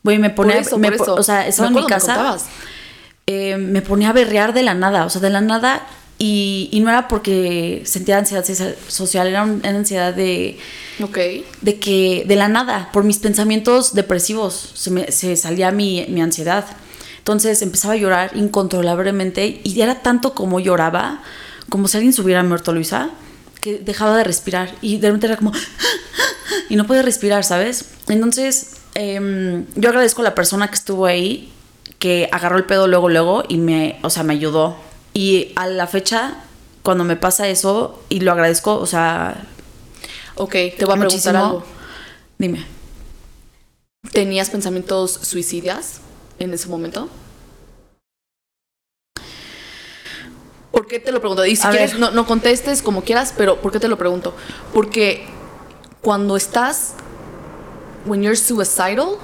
Güey, me ponía, Por eso, me por po- eso. o sea, Me estaba en mi me casa. contabas. eh, me ponía a berrear de la nada, o sea, de la nada. Y, y no era porque sentía ansiedad social, era un- una ansiedad de, Ok. de que de la nada, por mis pensamientos depresivos, se, me, se salía mi, mi ansiedad. Entonces empezaba a llorar incontrolablemente y era tanto como lloraba, como si alguien se hubiera muerto, Luisa, que dejaba de respirar y de repente era como... y no podía respirar, ¿sabes? Entonces em, yo agradezco a la persona que estuvo ahí, que agarró el pedo luego, luego y me, o sea, me ayudó. Y a la fecha, cuando me pasa eso, y lo agradezco, o sea... Ok, te voy a preguntar algo. Dime. ¿Tenías pensamientos suicidas en ese momento? ¿Por qué te lo pregunto? Y si quieres, no, no, contestes como quieras, pero ¿por qué te lo pregunto? Porque cuando estás, when you're suicidal,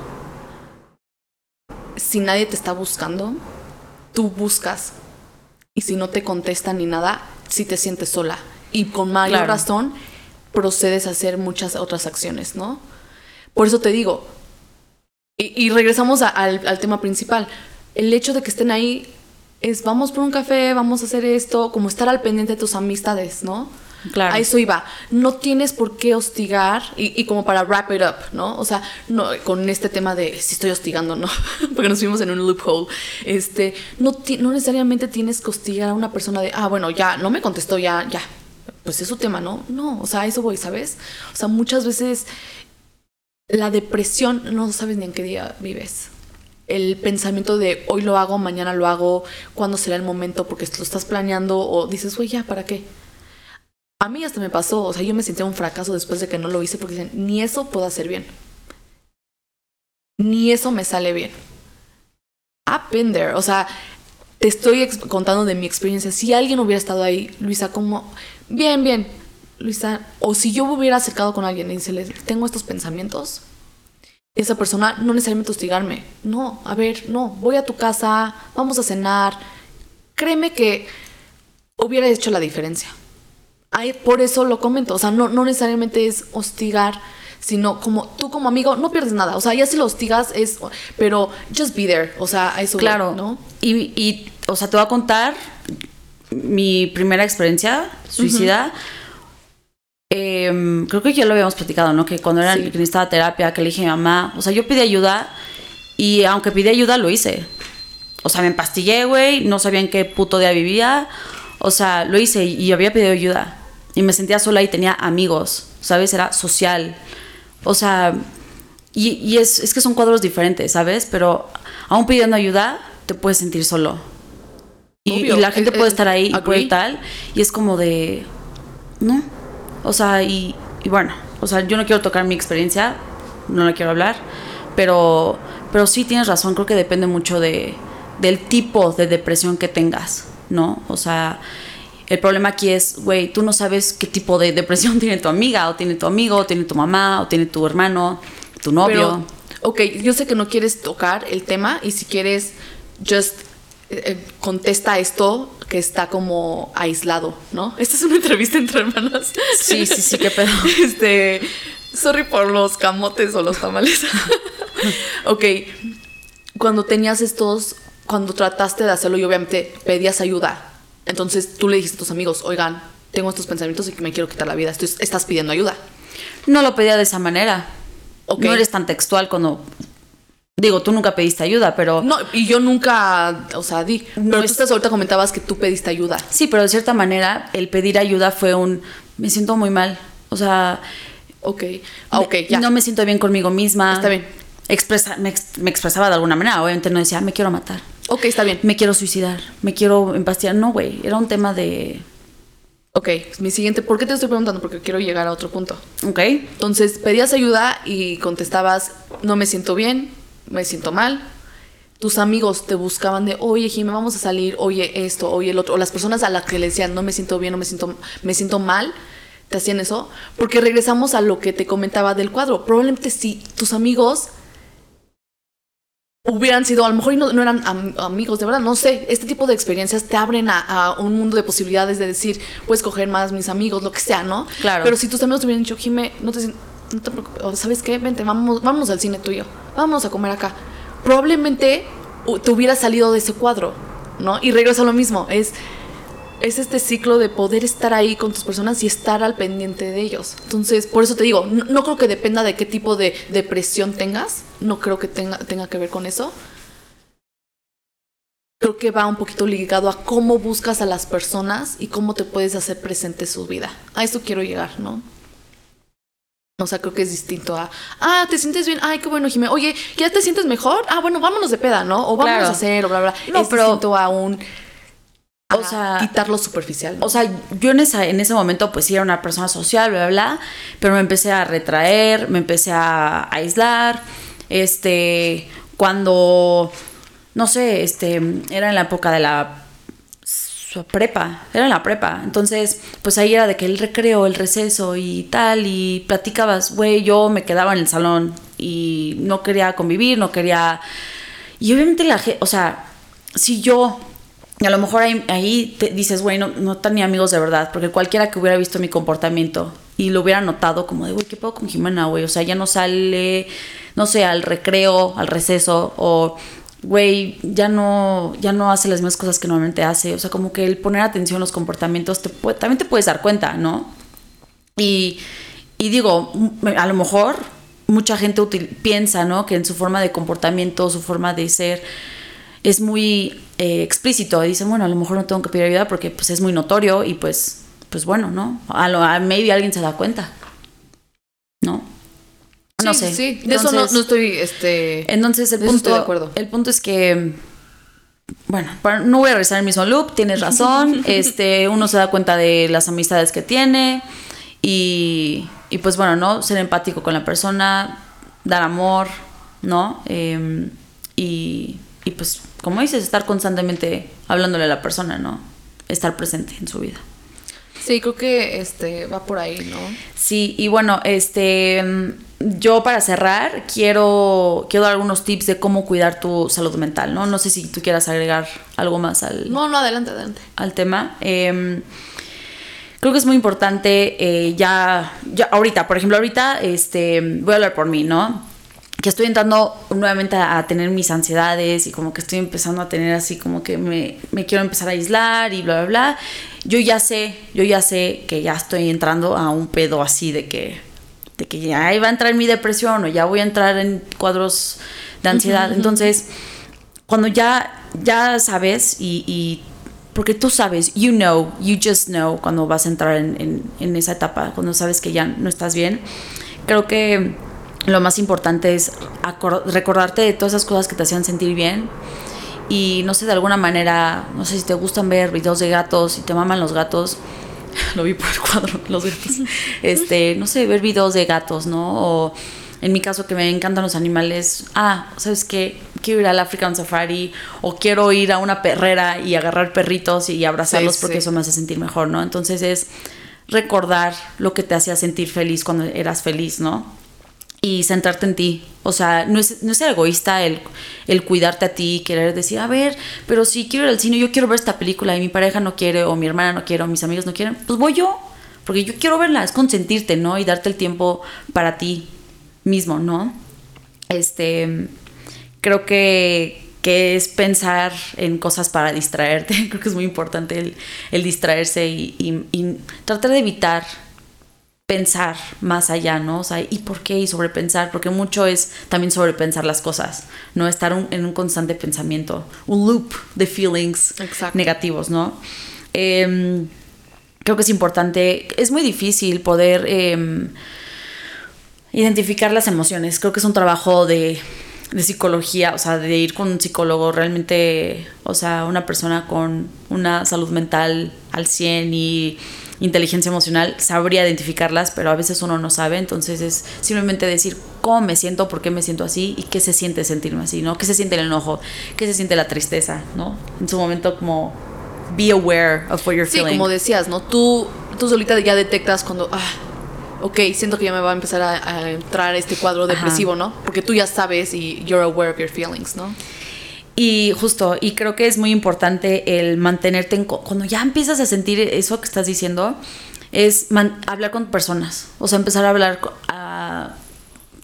si nadie te está buscando, tú buscas. Y si no te contestan ni nada, si te sientes sola. Y con mayor razón, procedes a hacer muchas otras acciones, ¿no? Por eso te digo, y, regresamos al, al tema principal, el hecho de que estén ahí es vamos por un café, vamos a hacer esto, como estar al pendiente de tus amistades, ¿no? Claro. A eso iba. No tienes por qué hostigar, y, como para wrap it up, ¿no? O sea, no, con este tema de si estoy hostigando, ¿no? Porque nos fuimos en un loophole. Este, no, no necesariamente tienes que hostigar a una persona de, ah, bueno, ya, no me contestó, ya, ya. Pues es su tema, ¿no? No, o sea, a eso voy, ¿sabes? O sea, muchas veces la depresión no sabes ni en qué día vives el pensamiento de hoy lo hago, mañana lo hago, cuándo será el momento, porque lo estás planeando o dices, güey, ya, ¿para qué? A mí hasta me pasó, o sea, yo me sentí un fracaso después de que no lo hice porque dicen, ni eso puedo hacer bien. Ni eso me sale bien. I've been there. O sea, te estoy contando de mi experiencia. Si alguien hubiera estado ahí, Luisa, como, bien, bien, Luisa, o si yo me hubiera acercado con alguien y dice, tengo estos pensamientos, esa persona no necesariamente hostigarme. No, a ver, no, voy a tu casa, vamos a cenar. Créeme que hubiera hecho la diferencia. Por eso lo comento. O sea, no, no necesariamente es hostigar, sino como tú como amigo no pierdes nada. O sea, ya si lo hostigas es, pero just be there. O sea, eso. Claro, ¿no? Y, y, o sea, te voy a contar mi primera experiencia suicida. Em, creo que ya lo habíamos platicado, ¿no? Que cuando era sí. que necesitaba terapia, que le dije a mi mamá, o sea, yo pedí ayuda y aunque pedí ayuda, lo hice. O sea, me empastillé, güey, no sabía en qué puto día vivía. O sea, lo hice y, había pedido ayuda. Y me sentía sola y tenía amigos, ¿sabes? Era social. O sea, y, es, es, que son cuadros diferentes, ¿sabes? Pero aún pidiendo ayuda, te puedes sentir solo. Y, la gente puede estar ahí y puede tal. Y es como de. ¿No? O sea, y, bueno, o sea, yo no quiero tocar mi experiencia, no la quiero hablar, pero, pero sí tienes razón, creo que depende mucho de, del tipo de depresión que tengas, ¿no? O sea, el problema aquí es, güey, tú no sabes qué tipo de depresión tiene tu amiga, o tiene tu amigo, o tiene tu mamá, o tiene tu hermano, tu novio. ok, yo sé que no quieres tocar el tema y si quieres, just eh, eh, contesta esto que está como aislado, ¿no? Esta es una entrevista entre hermanas. Sí, sí, sí, qué pedo. Este, sorry por los camotes o los tamales. ok, cuando tenías estos, cuando trataste de hacerlo y obviamente pedías ayuda, entonces tú le dijiste a tus amigos, oigan, tengo estos pensamientos y que me quiero quitar la vida, estás pidiendo ayuda. No lo pedía de esa manera. Okay. No eres tan textual cuando Digo, tú nunca pediste ayuda, pero... No, y yo nunca, o sea, di. pero tú estás ahorita comentabas que tú pediste ayuda. Sí, pero de cierta manera el pedir ayuda fue un... Me siento muy mal. O sea... Ok, ah, ok, ya. No me siento bien conmigo misma. Está bien. Expresa, me, expresaba de alguna manera. Obviamente no decía, me quiero matar. Ok, está bien. Me quiero suicidar. Me quiero empastillar. No, güey. Era un tema de... Ok, mi siguiente, ¿por qué te estoy preguntando? Porque quiero llegar a otro punto. Ok. Entonces, pedías ayuda y contestabas, no me siento bien, me siento mal. Tus amigos te buscaban de, oye, Jimé, vamos a salir, oye esto, oye el otro. O las personas a las que le decían, no me siento bien, no me siento, me siento mal, te hacían eso. Porque regresamos a lo que te comentaba del cuadro. Probablemente si tus amigos hubieran sido, a lo mejor no, no eran amigos, de verdad, no sé, este tipo de experiencias te abren a, un mundo de posibilidades de decir, puedes coger más mis amigos, lo que sea, ¿no? Claro. Pero si tus amigos te hubieran dicho, Jimé, no te no te preocupes, ¿sabes qué? Vente, vamos, vámonos al cine tuyo, vamos a comer acá. Probablemente te hubiera salido de ese cuadro, ¿no? Y regresa a lo mismo, es, es este ciclo de poder estar ahí con tus personas y estar al pendiente de ellos. Entonces, por eso te digo, no, creo que dependa de qué tipo de depresión tengas, no creo que tenga, tenga que ver con eso. creo que va un poquito ligado a cómo buscas a las personas y cómo te puedes hacer presente su vida. A eso quiero llegar, ¿no? O sea, creo que es distinto a, ah, te sientes bien, ay, qué bueno, Jimé. Oye, ¿ya te sientes mejor? Ah, bueno, vámonos de peda, ¿no? O vamos a hacer, o bla, bla. No, es pero, distinto a un, o sea, quitar lo superficial. O sea, yo en, esa, en ese momento, pues sí era una persona social, bla, bla, bla, pero me empecé a retraer, me empecé a aislar. Este, cuando, no sé, este, era en la época de la prepa, era en la prepa. Entonces, pues ahí era de que el recreo, el receso y tal, y platicabas, güey, yo me quedaba en el salón y no quería convivir, no quería... Y obviamente la gente, o sea, si yo, a lo mejor ahí, te dices, güey, no, no tenía amigos de verdad, porque cualquiera que hubiera visto mi comportamiento y lo hubiera notado como de, güey, ¿qué puedo con Jimena, güey? O sea, ya no sale, no sé, al recreo, al receso, o güey, ya no, ya no hace las mismas cosas que normalmente hace. O sea, como que el poner atención a los comportamientos te también te puedes dar cuenta, ¿no? Y, y digo, a lo mejor mucha gente piensa, ¿no? Que en su forma de comportamiento, su forma de ser, es muy eh, explícito. Y dicen, bueno, a lo mejor no tengo que pedir ayuda porque pues es muy notorio y pues, pues bueno, ¿no? A lo a maybe alguien se da cuenta, ¿no? no sé. Sí, de eso no, estoy, este... Entonces el punto, de acuerdo. el punto es que, bueno, no voy a regresar el mismo loop, tienes razón, este, uno se da cuenta de las amistades que tiene y, y pues bueno, ¿no? Ser empático con la persona, dar amor, ¿no? Em, y, y pues, como dices, estar constantemente hablándole a la persona, ¿no? Estar presente en su vida. Sí, creo que este va por ahí, ¿no? Sí, y bueno, este yo para cerrar quiero, quiero dar algunos tips de cómo cuidar tu salud mental, ¿no? No sé si tú quieras agregar algo más al... No, no, adelante, adelante. Al tema. Em, creo que es muy importante eh, ya, ya, ahorita, por ejemplo, ahorita este, voy a hablar por mí, ¿no? Que estoy entrando nuevamente a, tener mis ansiedades y como que estoy empezando a tener así como que me, me quiero empezar a aislar y bla, bla, bla. Yo ya sé, yo ya sé que ya estoy entrando a un pedo así de que de que ya iba a entrar en mi depresión o ya voy a entrar en cuadros de ansiedad. Entonces, cuando ya, ya sabes y, porque tú sabes, you know, you just know cuando vas a entrar en, en, esa etapa, cuando sabes que ya no estás bien, creo que lo más importante es recordarte de todas esas cosas que te hacían sentir bien y no sé, de alguna manera, no sé si te gustan ver videos de gatos, si te maman los gatos, lo vi por el cuadro, los gatos. Este, no sé, ver videos de gatos, ¿no? O en mi caso que me encantan los animales, ah, ¿sabes qué? Quiero ir al African Safari o quiero ir a una perrera y agarrar perritos y abrazarlos porque eso me hace sentir mejor, ¿no? Entonces es recordar lo que te hacía sentir feliz cuando eras feliz, ¿no? Y centrarte en ti. O sea, no es, no es egoísta el, el, cuidarte a ti, querer decir, a ver, pero si quiero ir al cine, yo quiero ver esta película y mi pareja no quiere, o mi hermana no quiere, o mis amigos no quieren, pues voy yo, porque yo quiero verla, es consentirte, ¿no? Y darte el tiempo para ti mismo, ¿no? Este, creo que, que es pensar en cosas para distraerte, creo que es muy importante el, el distraerse y, y, y tratar de evitar pensar más allá, ¿no? O sea, ¿y por qué? Y sobrepensar, porque mucho es también sobrepensar las cosas, ¿no? Estar en un constante pensamiento, un loop de feelings negativos, ¿no? Em, creo que es importante, es muy difícil poder em, identificar las emociones, creo que es un trabajo de, de psicología, o sea, de ir con un psicólogo realmente, o sea, una persona con una salud mental al 100 y inteligencia emocional sabría identificarlas, pero a veces uno no sabe, entonces es simplemente decir cómo me siento, por qué me siento así y qué se siente sentirme así, ¿no? ¿Qué se siente el enojo? ¿Qué se siente la tristeza, ¿no? En su momento como be aware of what you're sí, feeling. como decías, ¿no? Tú, tú solita ya detectas cuando, ah, ok, siento que ya me va a empezar a, entrar este cuadro depresivo, ¿no? Porque tú ya sabes y you're aware of your feelings, ¿no? Y justo, y creo que es muy importante el mantenerte en... Cuando ya empiezas a sentir eso que estás diciendo, es hablar con personas. O sea, empezar a hablar a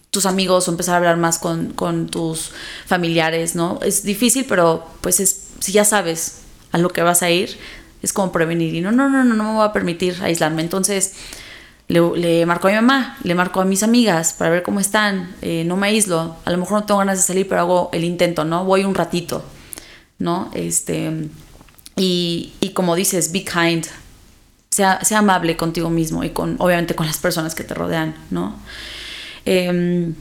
tus amigos o empezar a hablar más con, con tus familiares, ¿no? Es difícil, pero pues es, si ya sabes a lo que vas a ir, es como prevenir. Y no, no, no, no, no me voy a permitir aislarme. Entonces, le, marco a mi mamá, le marco a mis amigas para ver cómo están, eh, no me aíslo, a lo mejor no tengo ganas de salir, pero hago el intento, ¿no? Voy un ratito, ¿no? Este, y, y como dices, be kind, sea, sea, amable contigo mismo y con, obviamente, con las personas que te rodean, ¿no? Eh,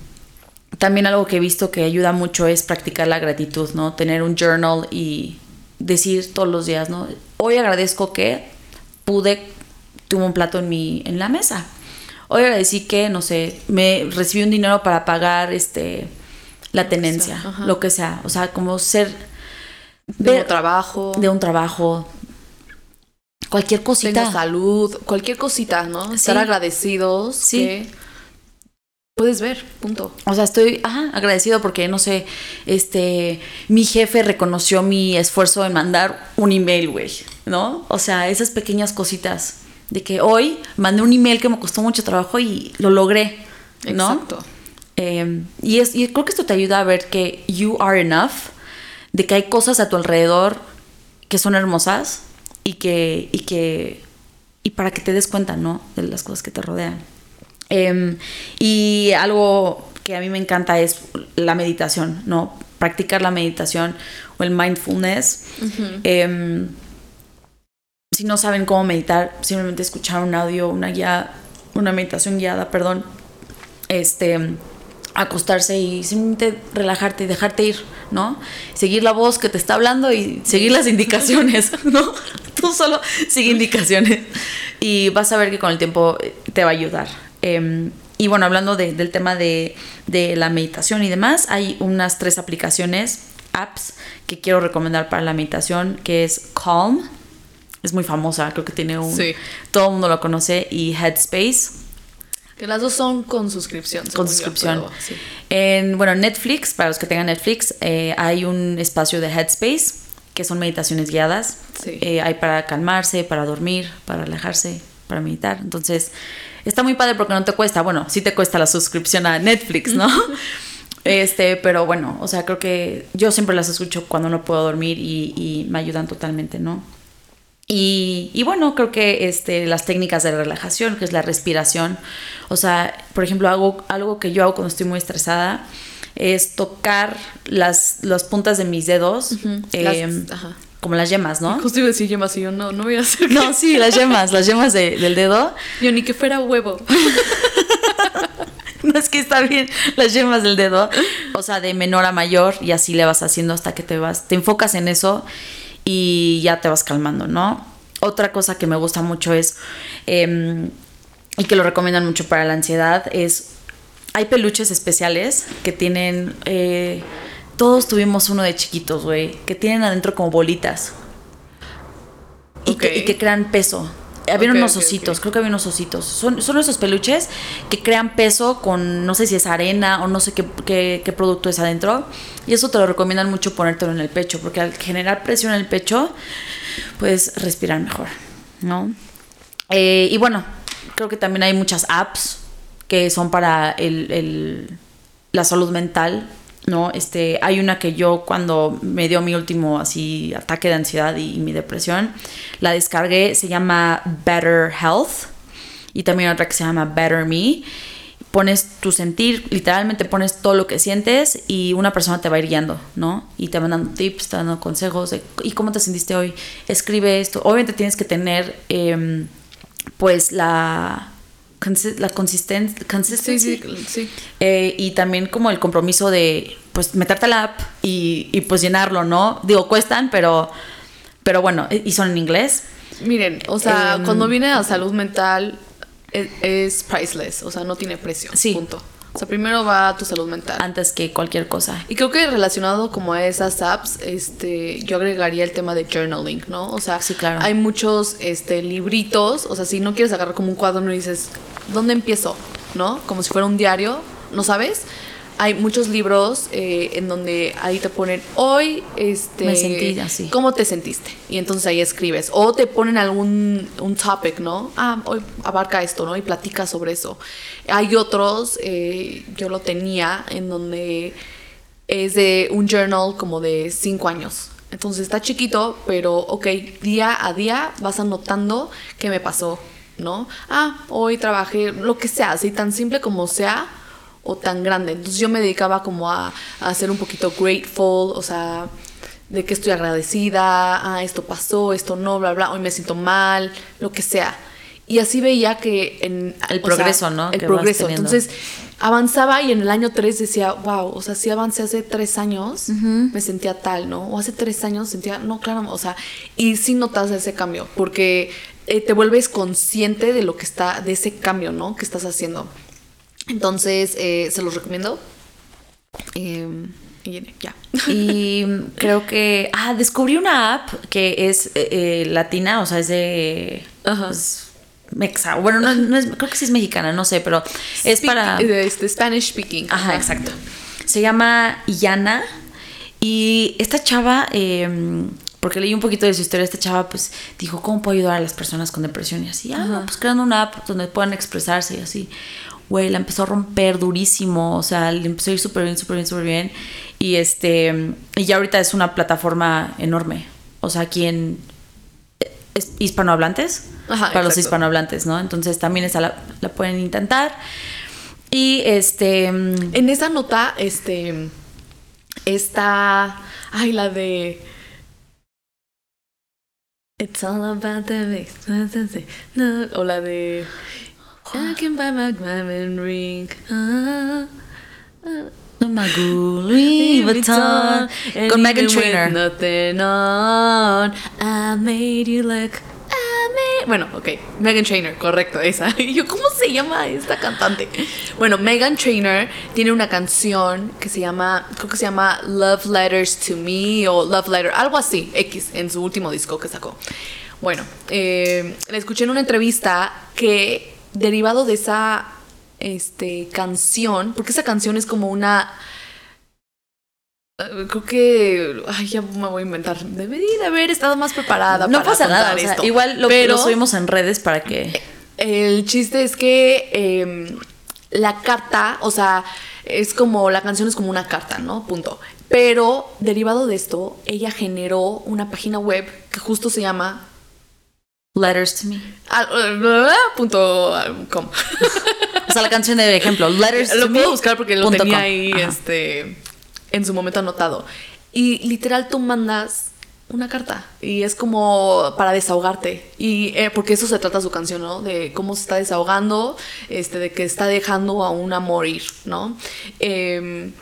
también algo que he visto que ayuda mucho es practicar la gratitud, ¿no? Tener un journal y decir todos los días, ¿no? Hoy agradezco que pude, tuve un plato en, mi, en la mesa. Hoy agradecí que, no sé, me recibí un dinero para pagar este la tenencia, lo que sea. O sea, como ser... De un trabajo. De un trabajo. Cualquier cosita. Tengo salud, cualquier cosita, ¿no? Estar agradecidos. Sí puedes ver, punto. O sea, estoy agradecido porque, no sé, este, mi jefe reconoció mi esfuerzo en mandar un email, güey, ¿no? O sea, esas pequeñas cositas de que hoy mandé un email que me costó mucho trabajo y lo logré, ¿no? Exacto. Em, y, es, y creo que esto te ayuda a ver que you are enough, de que hay cosas a tu alrededor que son hermosas y que, y que, y para que te des cuenta, ¿no? De las cosas que te rodean. Em, y algo que a mí me encanta es la meditación, ¿no? Practicar la meditación o el mindfulness. Si no saben cómo meditar, simplemente escuchar un audio, una guía, una meditación guiada, perdón. Este, acostarse y simplemente relajarte y dejarte ir, ¿no? Seguir la voz que te está hablando y seguir las indicaciones, ¿no? Tú solo sigue indicaciones y vas a ver que con el tiempo te va a ayudar. Em, y bueno, hablando del tema de, la meditación y demás, hay unas tres aplicaciones, apps, que quiero recomendar para la meditación, que es Calm, es muy famosa, creo que tiene un... Sí. Todo el mundo lo conoce, y Headspace. Que las dos son con suscripción. Con suscripción. En, bueno, Netflix, para los que tengan Netflix, eh, hay un espacio de Headspace, que son meditaciones guiadas. Eh, hay para calmarse, para dormir, para relajarse, para meditar. Entonces, está muy padre porque no te cuesta, bueno, sí te cuesta la suscripción a Netflix, ¿no? este, pero bueno, o sea, creo que yo siempre las escucho cuando no puedo dormir y, me ayudan totalmente, ¿no? Y, y, bueno, creo que este, las técnicas de relajación, que es la respiración, o sea, por ejemplo, algo, algo que yo hago cuando estoy muy estresada es tocar las, las puntas de mis dedos. Em, ajá como las yemas, ¿no? Justo iba a decir yemas y yo no, no voy a hacer. No, sí, las yemas, las yemas del dedo. Yo ni que fuera huevo. no es que está bien las yemas del dedo, o sea, de menor a mayor y así le vas haciendo hasta que te vas, te enfocas en eso y ya te vas calmando, ¿no? Otra cosa que me gusta mucho es, em, y que lo recomiendan mucho para la ansiedad, es, hay peluches especiales que tienen... Eh, todos tuvimos uno de chiquitos, güey, que tienen adentro como bolitas. Y, que, crean peso. Había unos ositos, creo que había unos ositos. Son, son esos peluches que crean peso con, no sé si es arena o no sé qué, qué, producto es adentro. Y eso te lo recomiendan mucho ponértelo en el pecho, porque al generar presión en el pecho, puedes respirar mejor, ¿no? Eh, y bueno, creo que también hay muchas apps que son para el, la salud mental ¿no? Este, hay una que yo cuando me dio mi último así ataque de ansiedad y, mi depresión, la descargué, se llama Better Health y también otra que se llama Better Me. Pones tu sentir, literalmente pones todo lo que sientes y una persona te va ir guiando, ¿no? Y te van dando tips, te van dando consejos ¿y cómo te sentiste hoy? Escribe esto. Obviamente tienes que tener, em, pues, la la consistencia, sí, sí. Eh, y también como el compromiso de pues meterte la app y, pues llenarlo, ¿no? Digo, cuestan, pero, pero bueno, y son en inglés. Miren, o sea, em, cuando viene a salud mental es, es, priceless, o sea, no tiene precio. Sí. Punto. O sea, primero va tu salud mental. Antes que cualquier cosa. Y creo que relacionado como a esas apps, este, yo agregaría el tema de journaling, ¿no? O sea, sí, claro. hay muchos este, libritos, o sea, si no quieres agarrar como un cuaderno y dices, ¿dónde empiezo? ¿No? Como si fuera un diario, ¿no sabes? Hay muchos libros eh, en donde ahí te ponen hoy este me sentí así cómo te sentiste y entonces ahí escribes. O te ponen algún un topic no ah hoy abarca esto no y platica sobre eso hay otros eh, yo lo tenía en donde es de un journal como de cinco años. Entonces está chiquito pero ok día a día vas anotando qué me pasó no ah hoy trabajé lo que sea así tan simple como sea o tan grande. Entonces yo me dedicaba como a, a ser un poquito grateful, o sea, de que estoy agradecida, ah, esto pasó, esto no, bla, bla, hoy me siento mal, lo que sea. Y así veía que en... El progreso, sea, ¿no? El progreso. Entonces avanzaba y en el año 3 decía, wow, o sea, si avancé hace tres años, me sentía tal, ¿no? O hace tres años sentía, no, claro, o sea, y sí notas ese cambio, porque eh, te vuelves consciente de lo que está, de ese cambio, ¿no? Que estás haciendo. Entonces, eh, se los recomiendo. Eh, y ya. Y creo que. Ah, descubrí una app que es eh, eh, latina, o sea, es de. Ajá. pues, mexa. Bueno, no, no es, creo que sí es mexicana, no sé, pero es Speak- para. Este, Spanish speaking. Ajá, exacto. Se llama Yana. Y esta chava, eh, porque leí un poquito de su historia, esta chava pues dijo, ¿cómo puedo ayudar a las personas con depresión? Y así, ah, no, pues creando una app donde puedan expresarse y así. Güey, la empezó a romper durísimo, o sea, le empezó a ir súper bien, súper bien, súper bien. Y este, y ya ahorita es una plataforma enorme. O sea, aquí en es- hispanohablantes, Ajá, para los hispanohablantes, ¿no? Entonces también esa la, la pueden intentar. Y este, mm, En esa nota, este. Está. Ay, la de. It's all about the mix. No, o la de. I can buy my diamond ring. Ah, ah. Louis Vuitton, And con Megan Trainor. Nothing on. I made you look. I made... Bueno, ok. Megan Trainor, correcto, esa. Y yo, ¿cómo se llama esta cantante? Bueno, Megan Trainor tiene una canción que se llama, creo que se llama Love Letters to Me o Love Letter, algo así, X, en su último disco que sacó. Bueno, eh, la escuché en una entrevista que derivado de esa este, canción, porque esa canción es como una... eh, Creo que. Ay, ya me voy a inventar. Debería de haber estado más preparada. no para pasa nada, o sea, esto. igual lo, Pero lo subimos en redes para que... El chiste es que eh, la carta, o sea, es como. La canción es como una carta, ¿no? Punto. Pero derivado de esto, ella generó una página web que justo se llama. Letters to me. ah, eh, punto com. O sea, la canción de ejemplo, Letters lo to puedo me. buscar porque lo tenía com. ahí Ajá. este, en su momento anotado. Y literal tú mandas una carta y es como para desahogarte. Y eh, porque eso se trata su canción, ¿no? De cómo se está desahogando, este, de que está dejando a una morir, ¿no? Em,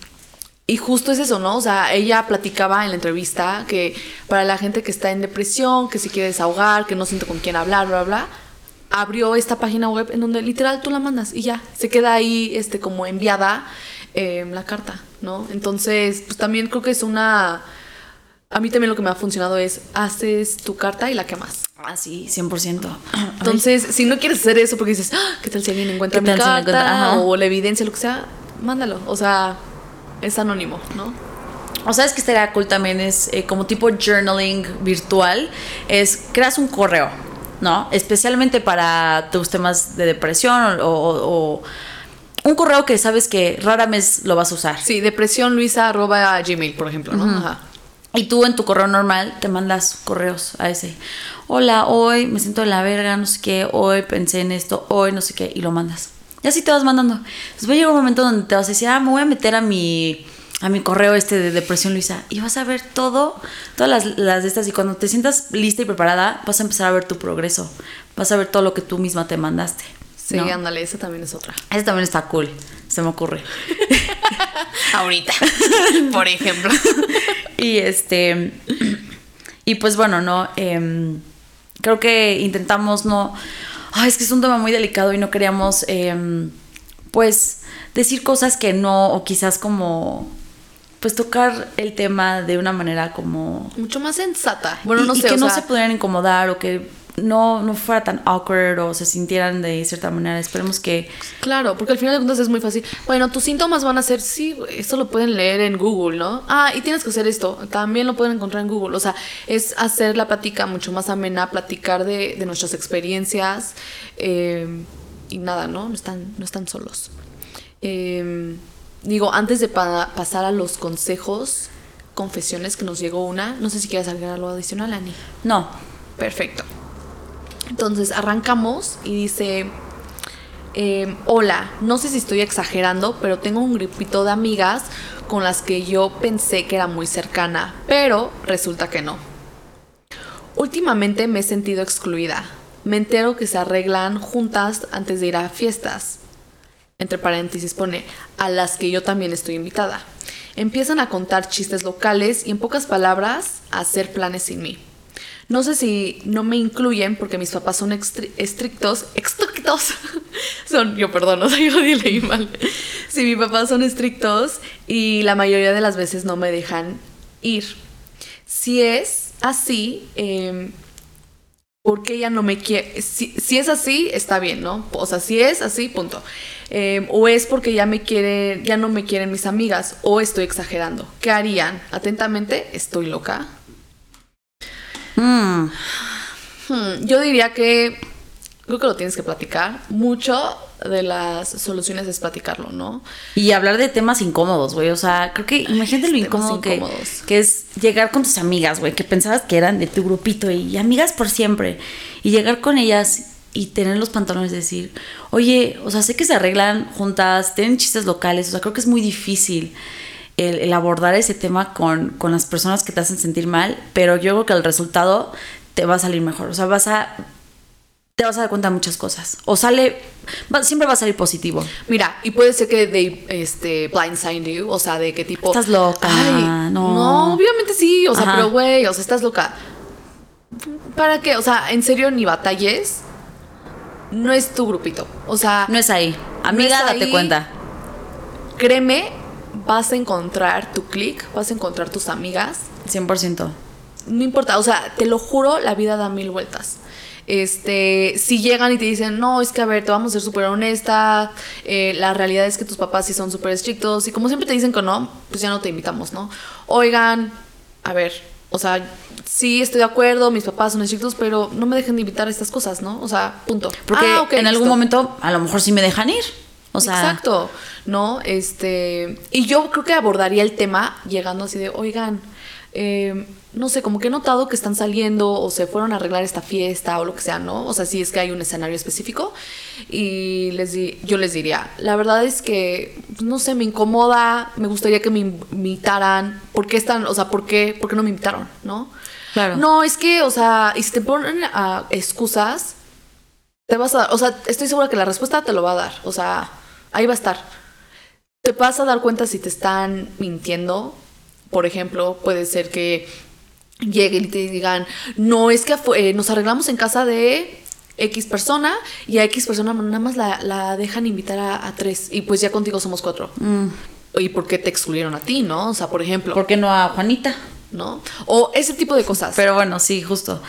y justo es eso, ¿no? O sea, ella platicaba en la entrevista que para la gente que está en depresión, que se quiere desahogar, que no siente con quién hablar, bla, bla, abrió esta página web en donde literal tú la mandas y ya, se queda ahí este, como enviada eh, la carta, ¿no? Entonces, pues también creo que es una... A mí también lo que me ha funcionado es, haces tu carta y la quemas. Ah, sí, 100%. Entonces, si no quieres hacer eso porque dices, "Ah, ¿qué tal si alguien encuentra ¿Qué mi carta? encuentra? O la evidencia, lo que sea, mándalo. O sea, es anónimo, ¿no? O sabes que estaría cool también es eh, como tipo journaling virtual, es creas un correo, ¿no? Especialmente para tus temas de depresión o, o- o un correo que sabes que rara vez lo vas a usar. Sí, depresión luisa arroba gmail, por ejemplo, ¿no? Ajá. Y tú en tu correo normal te mandas correos a ese. Hola, hoy me siento de la verga, no sé qué, hoy pensé en esto, hoy no sé qué, y lo mandas. Y así te vas mandando. Entonces va a llegar un momento donde te vas a decir, ah, me voy a meter a mi, a mi correo este de Depresión Luisa. Y vas a ver todo, todas las, las de estas. Y cuando te sientas lista y preparada, vas a empezar a ver tu progreso. Vas a ver todo lo que tú misma te mandaste. Sí, ¿no? ándale, esa también es otra. Ese también está cool, se me ocurre. Ahorita, por ejemplo. Y este. Y pues bueno, no. Em, creo que intentamos no. Ay, es que es un tema muy delicado y no queríamos. em, pues decir cosas que no. O quizás como. Pues tocar el tema de una manera como. Mucho más sensata. Bueno, y- no y sé, que o no sea, se pudieran incomodar o que no, no fuera tan awkward o se sintieran de cierta manera. Esperemos que. Claro, porque al final de cuentas es muy fácil. Bueno, tus síntomas van a ser, sí, esto lo pueden leer en Google, ¿no? Ah, y tienes que hacer esto, también lo pueden encontrar en Google. O sea, es hacer la plática mucho más amena, platicar de, de nuestras experiencias eh, y nada, ¿no? No están, no están solos. Eh, digo, antes de pa- pasar a los consejos, confesiones, que nos llegó una, no sé si quieres agregar algo adicional, Ani. No. Perfecto. Entonces arrancamos y dice, eh, hola, no sé si estoy exagerando, pero tengo un grupito de amigas con las que yo pensé que era muy cercana, pero resulta que no. Últimamente me he sentido excluida. Me entero que se arreglan juntas antes de ir a fiestas. Entre paréntesis pone, a las que yo también estoy invitada. Empiezan a contar chistes locales y en pocas palabras a hacer planes sin mí. No sé si no me incluyen porque mis papás son estrictos, estrictos, son, yo perdón, yo leí mal. Si mis papás son estrictos y la mayoría de las veces no me dejan ir. Si es así, eh, ¿por qué ella no me quiere? Si, es así, está bien, ¿no? O sea, si es así, punto. Eh, o es porque ya me ya no me quieren mis amigas, o estoy exagerando. ¿Qué harían? Atentamente, estoy loca. Mm, Hmm, yo diría que creo que lo tienes que platicar. Mucho de las soluciones es platicarlo, ¿no? Y hablar de temas incómodos, güey. O sea, creo que imagínate lo incómodo que, es llegar con tus amigas, güey, que pensabas que eran de tu grupito y, amigas por siempre. Y llegar con ellas y tener los pantalones y decir, oye, o sea, sé que se arreglan juntas, tienen chistes locales, o sea, creo que es muy difícil el, el abordar ese tema con, con las personas que te hacen sentir mal, pero yo creo que el resultado te va a salir mejor. O sea, vas a. Te vas a dar cuenta de muchas cosas. O sale. va- siempre va a salir positivo. Mira, y puede ser que de este blindside you, o sea, de qué tipo. Estás loca, no. No, obviamente sí, o sea, Ajá. pero güey, o sea, estás loca. ¿Para qué? O sea, en serio, ni batalles. No es tu grupito. O sea, No es ahí. Amiga, es date cuenta. créeme, vas a encontrar tu click, vas a encontrar tus amigas. 100%. No importa, o sea, te lo juro, la vida da mil vueltas. Este, si llegan y te dicen, no, es que a ver, te vamos a ser súper honesta, eh, la realidad es que tus papás sí son súper estrictos, y como siempre te dicen que no, pues ya no te invitamos, ¿no? Oigan, a ver, o sea, sí estoy de acuerdo, mis papás son estrictos, pero no me dejen de invitar a estas cosas, ¿no? O sea, punto. Porque Ah, ok, en algún momento a lo mejor sí me dejan ir. O sea, Exacto, ¿no? Este, y yo creo que abordaría el tema llegando así de, oigan, eh, no sé, como que he notado que están saliendo o se fueron a arreglar esta fiesta o lo que sea, ¿no? O sea, si es que hay un escenario específico y les di- yo les diría, la verdad es que, pues, no sé, me incomoda, me gustaría que me invitaran, ¿por qué están, o sea, por qué, por qué no me invitaron, ¿no? Claro. No, es que, o sea, y si te ponen a excusas, te vas a dar, o sea, estoy segura que la respuesta te lo va a dar, o sea, ahí va a estar. Te vas a dar cuenta si te están mintiendo. Por ejemplo, puede ser que lleguen y te digan, no, es que eh, nos arreglamos en casa de X persona y a X persona nada más la, la dejan invitar a, a tres y pues ya contigo somos cuatro. ¿Y por qué te excluyeron a ti, no? O sea, por ejemplo, ¿por qué no a Juanita? ¿no? O ese tipo de cosas. Pero bueno, sí, justo.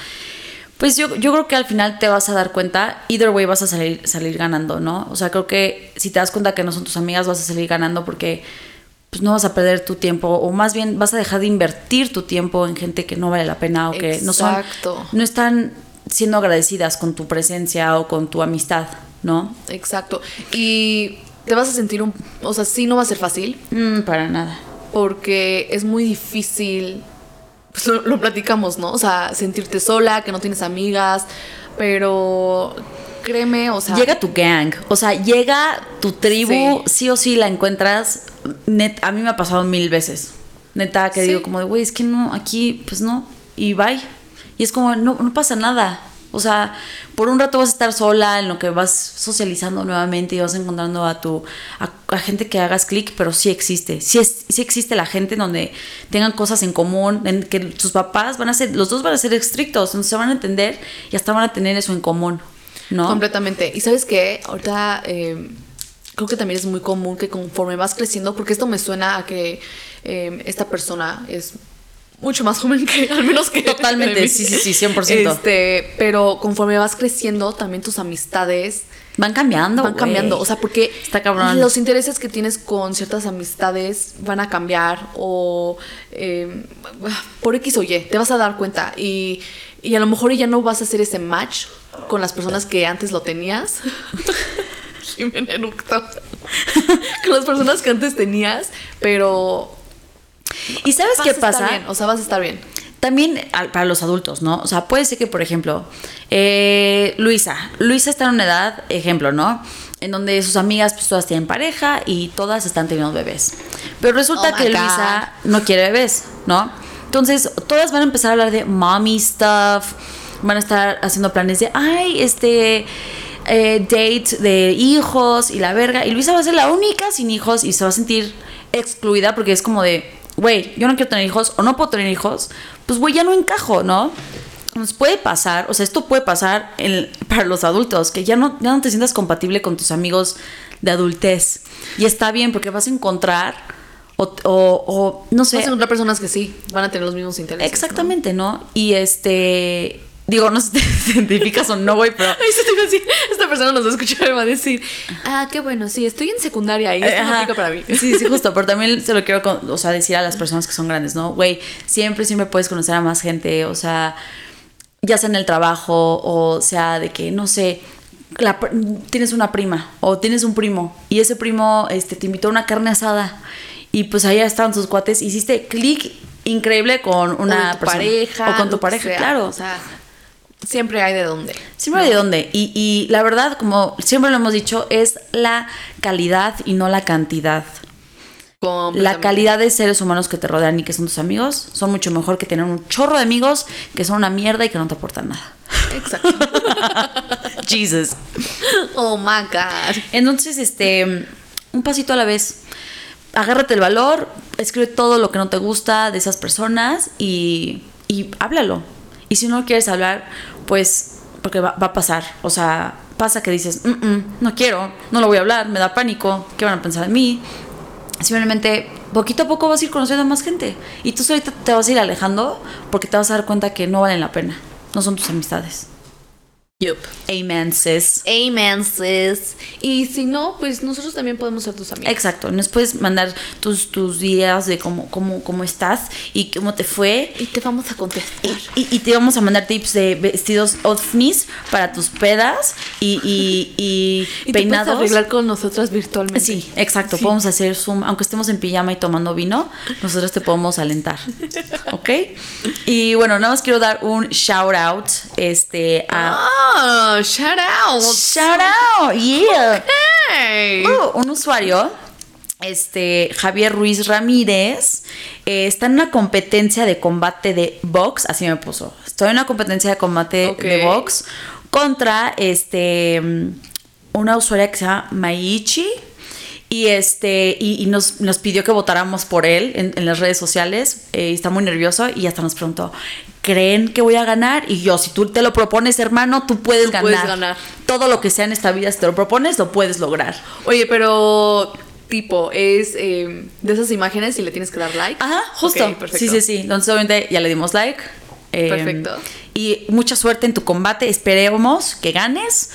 Pues yo, yo creo que al final te vas a dar cuenta, either way vas a salir, salir ganando, ¿no? O sea, creo que si te das cuenta que no son tus amigas, vas a salir ganando porque pues no vas a perder tu tiempo, o más bien vas a dejar de invertir tu tiempo en gente que no vale la pena o que no son, no están siendo agradecidas con tu presencia o con tu amistad, ¿no? Exacto. Y te vas a sentir un... O sea, sí no va a ser fácil Mm, para nada. porque es muy difícil, pues lo, lo platicamos, ¿no? O sea, sentirte sola, que no tienes amigas, pero créeme, o sea... llega tu gang, o sea, llega tu tribu, Sí. sí, o sí la encuentras. Net, a mí me ha pasado mil veces. Neta, que Sí. digo como de, güey, es que no, aquí, pues no, y bye. Y es como, no, no pasa nada. O sea, por un rato vas a estar sola en lo que vas socializando nuevamente y vas encontrando a tu a, gente que hagas clic, pero sí existe. Sí, sí existe la gente donde tengan cosas en común, en que sus papás van a ser, los dos van a ser estrictos, entonces se van a entender y hasta van a tener eso en común, ¿no? Completamente. Y sabes qué, ahorita eh, creo que también es muy común que conforme vas creciendo, porque esto me suena a que eh, esta persona es mucho más joven que al menos que Totalmente, sí, sí, sí, 100%. Este, pero conforme vas creciendo, también tus amistades Van cambiando. van cambiando. O sea, porque Está cabrón. los intereses que tienes con ciertas amistades van a cambiar o eh, por X o Y, te vas a dar cuenta. Y, y a lo mejor ya no vas a hacer ese match con las personas que antes lo tenías. Jimena con las personas que antes tenías, pero ¿Y sabes vas qué pasa? bien, o sea, vas a estar bien. También al- para los adultos, ¿no? O sea, puede ser que, por ejemplo, eh, Luisa, Luisa está en una edad, ejemplo, ¿no? en donde sus amigas pues todas tienen pareja y todas están teniendo bebés. Pero resulta Oh que God. Luisa no quiere bebés, ¿no? Entonces, todas van a empezar a hablar de mommy stuff, van a estar haciendo planes de, ay, este, eh, date de hijos y la verga. Y Luisa va a ser la única sin hijos y se va a sentir excluida porque es como de, güey, yo no quiero tener hijos o no puedo tener hijos, pues güey, ya no encajo, ¿no? Nos puede pasar, o sea, esto puede pasar en- para los adultos, que ya no, ya no te sientas compatible con tus amigos de adultez. Y está bien porque vas a encontrar, o, o- o, no sé, Vas a encontrar personas que sí van a tener los mismos intereses. ¿no? exactamente, ¿no? Y este, digo, no sé si te identificas o no, güey, pero... Ay, esta persona nos va a escuchar y va a decir, ah, qué bueno, sí, estoy en secundaria y esto no para mí. Sí, sí, justo, pero también se lo quiero, o sea, decir a las personas que son grandes, ¿no? Güey, siempre, siempre puedes conocer a más gente, o sea, ya sea en el trabajo, o sea, de que, no sé, la tienes una prima o tienes un primo y ese primo este, te invitó a una carne asada y pues allá estaban sus cuates, hiciste clic increíble con una o tu persona. pareja. O con tu pareja, sea. claro. O sea, siempre hay de dónde. Siempre de dónde. Y, y la verdad, como siempre lo hemos dicho, es la calidad y no la cantidad. La calidad de seres humanos que te rodean y que son tus amigos son mucho mejor que tener un chorro de amigos que son una mierda y que no te aportan nada. Exacto. Jesus. Oh my God. Entonces, este, un pasito a la vez. Agárrate el valor, escribe todo lo que no te gusta de esas personas y, y háblalo. Y si no quieres hablar, pues, porque va, a pasar. O sea, pasa que dices, "Mm, mm, no quiero, no lo voy a hablar, me da pánico, ¿qué van a pensar de mí? Simplemente, poquito a poco vas a ir conociendo a más gente. Y tú solita te vas a ir alejando porque te vas a dar cuenta que no valen la pena. No son tus amistades. Yup. Amen, sis. Amen, sis. Y si no, pues nosotros también podemos ser tus amigos. Exacto, nos puedes mandar tus, tus días de cómo, cómo, cómo estás y cómo te fue. Y te vamos a contestar. Y, y te vamos a mandar tips de vestidos ovnis para tus pedas y, y, y, Y te puedes peinados. arreglar con nosotras virtualmente. Sí, exacto. Podemos hacer Zoom, aunque estemos en pijama y tomando vino, nosotros te podemos alentar. ¿Ok? Y bueno, nada más quiero dar un shout out este, a. Oh, shout out. Shout out, yeah. Uh, un usuario, este Javier Ruiz Ramírez, eh, está en una competencia de combate de box, así me puso. Estoy en una competencia de combate de box contra este mm, una usuaria que se llama Maichi. Y este, y, y nos, nos pidió que votáramos por él en, en las redes sociales. eh, y está muy nervioso y hasta nos preguntó: ¿Creen que voy a ganar? Y yo, si tú te lo propones, hermano, tú puedes Tú ganar. puedes ganar. Todo lo que sea en esta vida, si te lo propones, lo puedes lograr. Oye, pero tipo, es eh, de esas imágenes y le tienes que dar like. Ajá, justo. Perfecto. sí, sí, sí. Entonces, obviamente, ya le dimos like. Eh, Perfecto. Y mucha suerte en tu combate. Esperemos que ganes.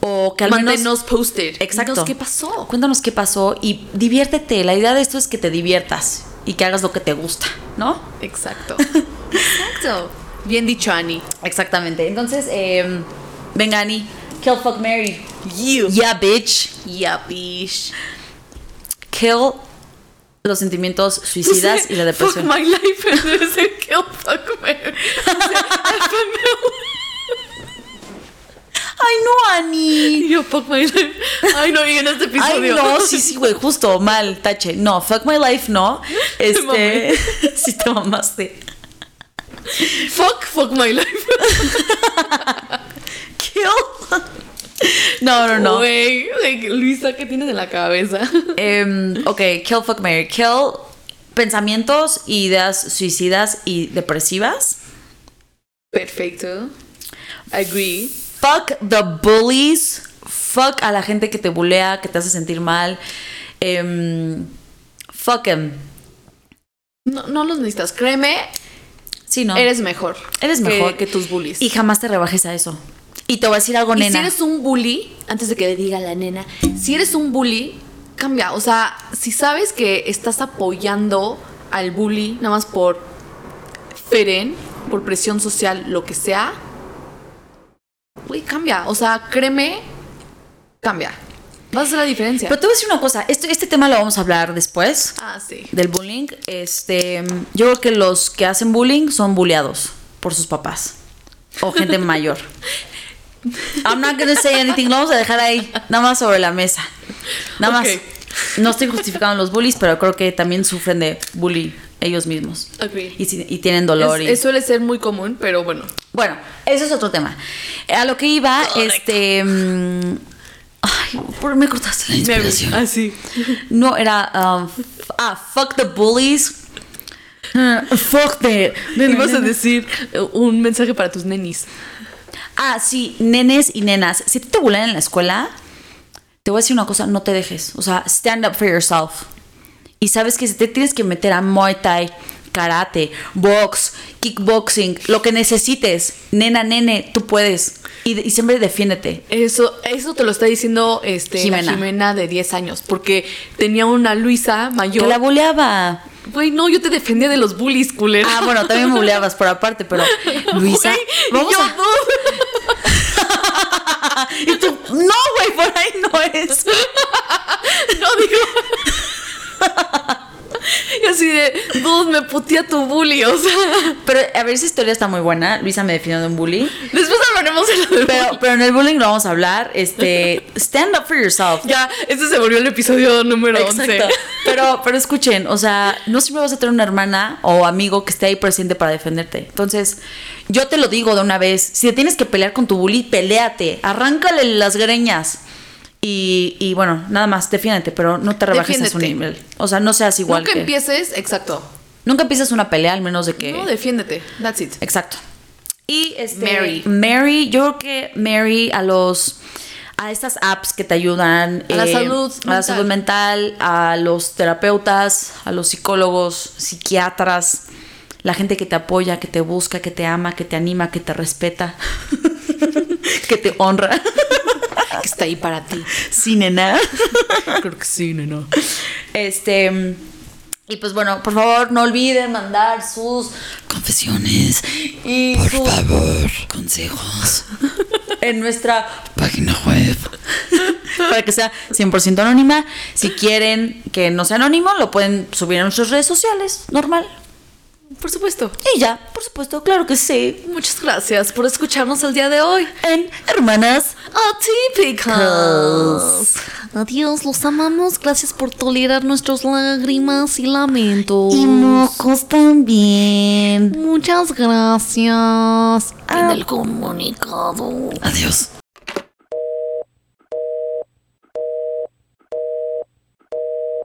O que al menos. Posted. Exacto. ¿Qué pasó? Cuéntanos qué pasó y diviértete. La idea de esto es que te diviertas y que hagas lo que te gusta, ¿no? Exacto. Exacto. Bien dicho, Annie. Exactamente. Entonces, eh, venga, Ani. Kill, fuck, Mary. You. Yeah, bitch. Yeah, bish. Kill los sentimientos suicidas y la depresión. Fuck my life. Kill, fuck me. Ay, no, Ani. Yo, fuck my life. Ay, no, y en este Ay, episodio. no, sí, sí, güey, justo, mal, tache. No, fuck my life, no. Este, sí te mamaste. Fuck, fuck my life. Kill. No, no, no. Güey, like, Luisa, ¿qué tienes en la cabeza? Em, ok, kill, fuck, Mary. Kill pensamientos, ideas suicidas y depresivas. Perfecto. Agree. Fuck the bullies. Fuck a la gente que te bulea, que te hace sentir mal. Em, fuck em. No, no los necesitas. Créeme, Sí, ¿no? eres mejor. Eres mejor. que, tus bullies. Y jamás te rebajes a eso. Y te voy a decir algo, Y nena. si eres un bully, antes de que le diga la nena, si eres un bully, cambia. O sea, si sabes que estás apoyando al bully nada más por feren, por presión social, lo que sea, güey, cambia. O sea, créeme, cambia. Vas a hacer la diferencia. Pero te voy a decir una cosa. Este, este tema lo vamos a hablar después. ah, sí. del bullying, este, yo creo que los que hacen bullying son bulleados por sus papás o gente mayor. I'm not gonna say anything. Lo vamos a dejar ahí, nada más sobre la mesa. Nada más. No estoy justificando los bullies, pero creo que también sufren de bully ellos mismos. Y, si- y tienen dolor. Es- y- suele ser muy común, pero bueno. Bueno, eso es otro tema. A lo que iba, este. mm, ay, ¿por qué me cortaste la inspiración? Así. No, era. um, ah, fuck the bullies. Ah, fuck the. Ibas a decir eh, un mensaje para tus nenis. Ah, sí, nenes y nenas. Si te bullean en la escuela, te voy a decir una cosa, no te dejes. O sea, stand up for yourself. Y sabes que si te tienes que meter a Muay Thai, karate, box, kickboxing, lo que necesites, nena, nene, tú puedes. Y, y siempre defiéndete. Eso, eso te lo está diciendo este, la Jimena. De 10 años, porque tenía una Luisa mayor. Yo la bulleaba. Güey, no, yo te defendía de los bullies, culera. Ah, bueno, también me bulleabas por aparte, pero Luisa, Güey, vamos yo a... no. Y tú, no, güey, por ahí no es. No digo. Y así de, dude, me putea tu bully, o sea. Pero a ver, esa historia está muy buena. Luisa me definió de un bully. Después hablaremos de lo de Pero, pero en el bullying lo vamos a hablar. Este, stand up for yourself. Ya, este se volvió el episodio número 11. Exacto. Pero, pero escuchen, o sea, no siempre vas a tener una hermana o amigo que esté ahí presente para defenderte. Entonces, yo te lo digo de una vez, si te tienes que pelear con tu bully, peléate, arráncale las greñas. Y, y bueno, nada más, defiéndete, pero no te rebajes a su nivel. O sea, no seas igual Nunca que... empieces, exacto. Nunca empiezas una pelea, al menos de que... No, defiéndete. That's it. Exacto. Y este, Mary. Mary, yo creo que Mary a los a estas apps que te ayudan A la eh, salud a la salud mental, a los terapeutas, a los psicólogos, psiquiatras, la gente que te apoya, que te busca, que te ama, que te anima, que te respeta, que te honra. Que está ahí para ti. Sí, nena. Creo que sí, no. Este. Y pues bueno, por favor, no olviden mandar sus confesiones y Por sus- favor, consejos. en nuestra Página web. para que sea 100% anónima. Si quieren que no sea anónimo, lo pueden subir a nuestras redes sociales, normal. Por supuesto. Y ya, por supuesto, claro que sí. Muchas gracias por escucharnos el día de hoy. En Hermanas Atípicas. Adiós, los amamos. Gracias por tolerar nuestras lágrimas y lamentos. y mocos también. Muchas gracias. En el comunicado. Adiós.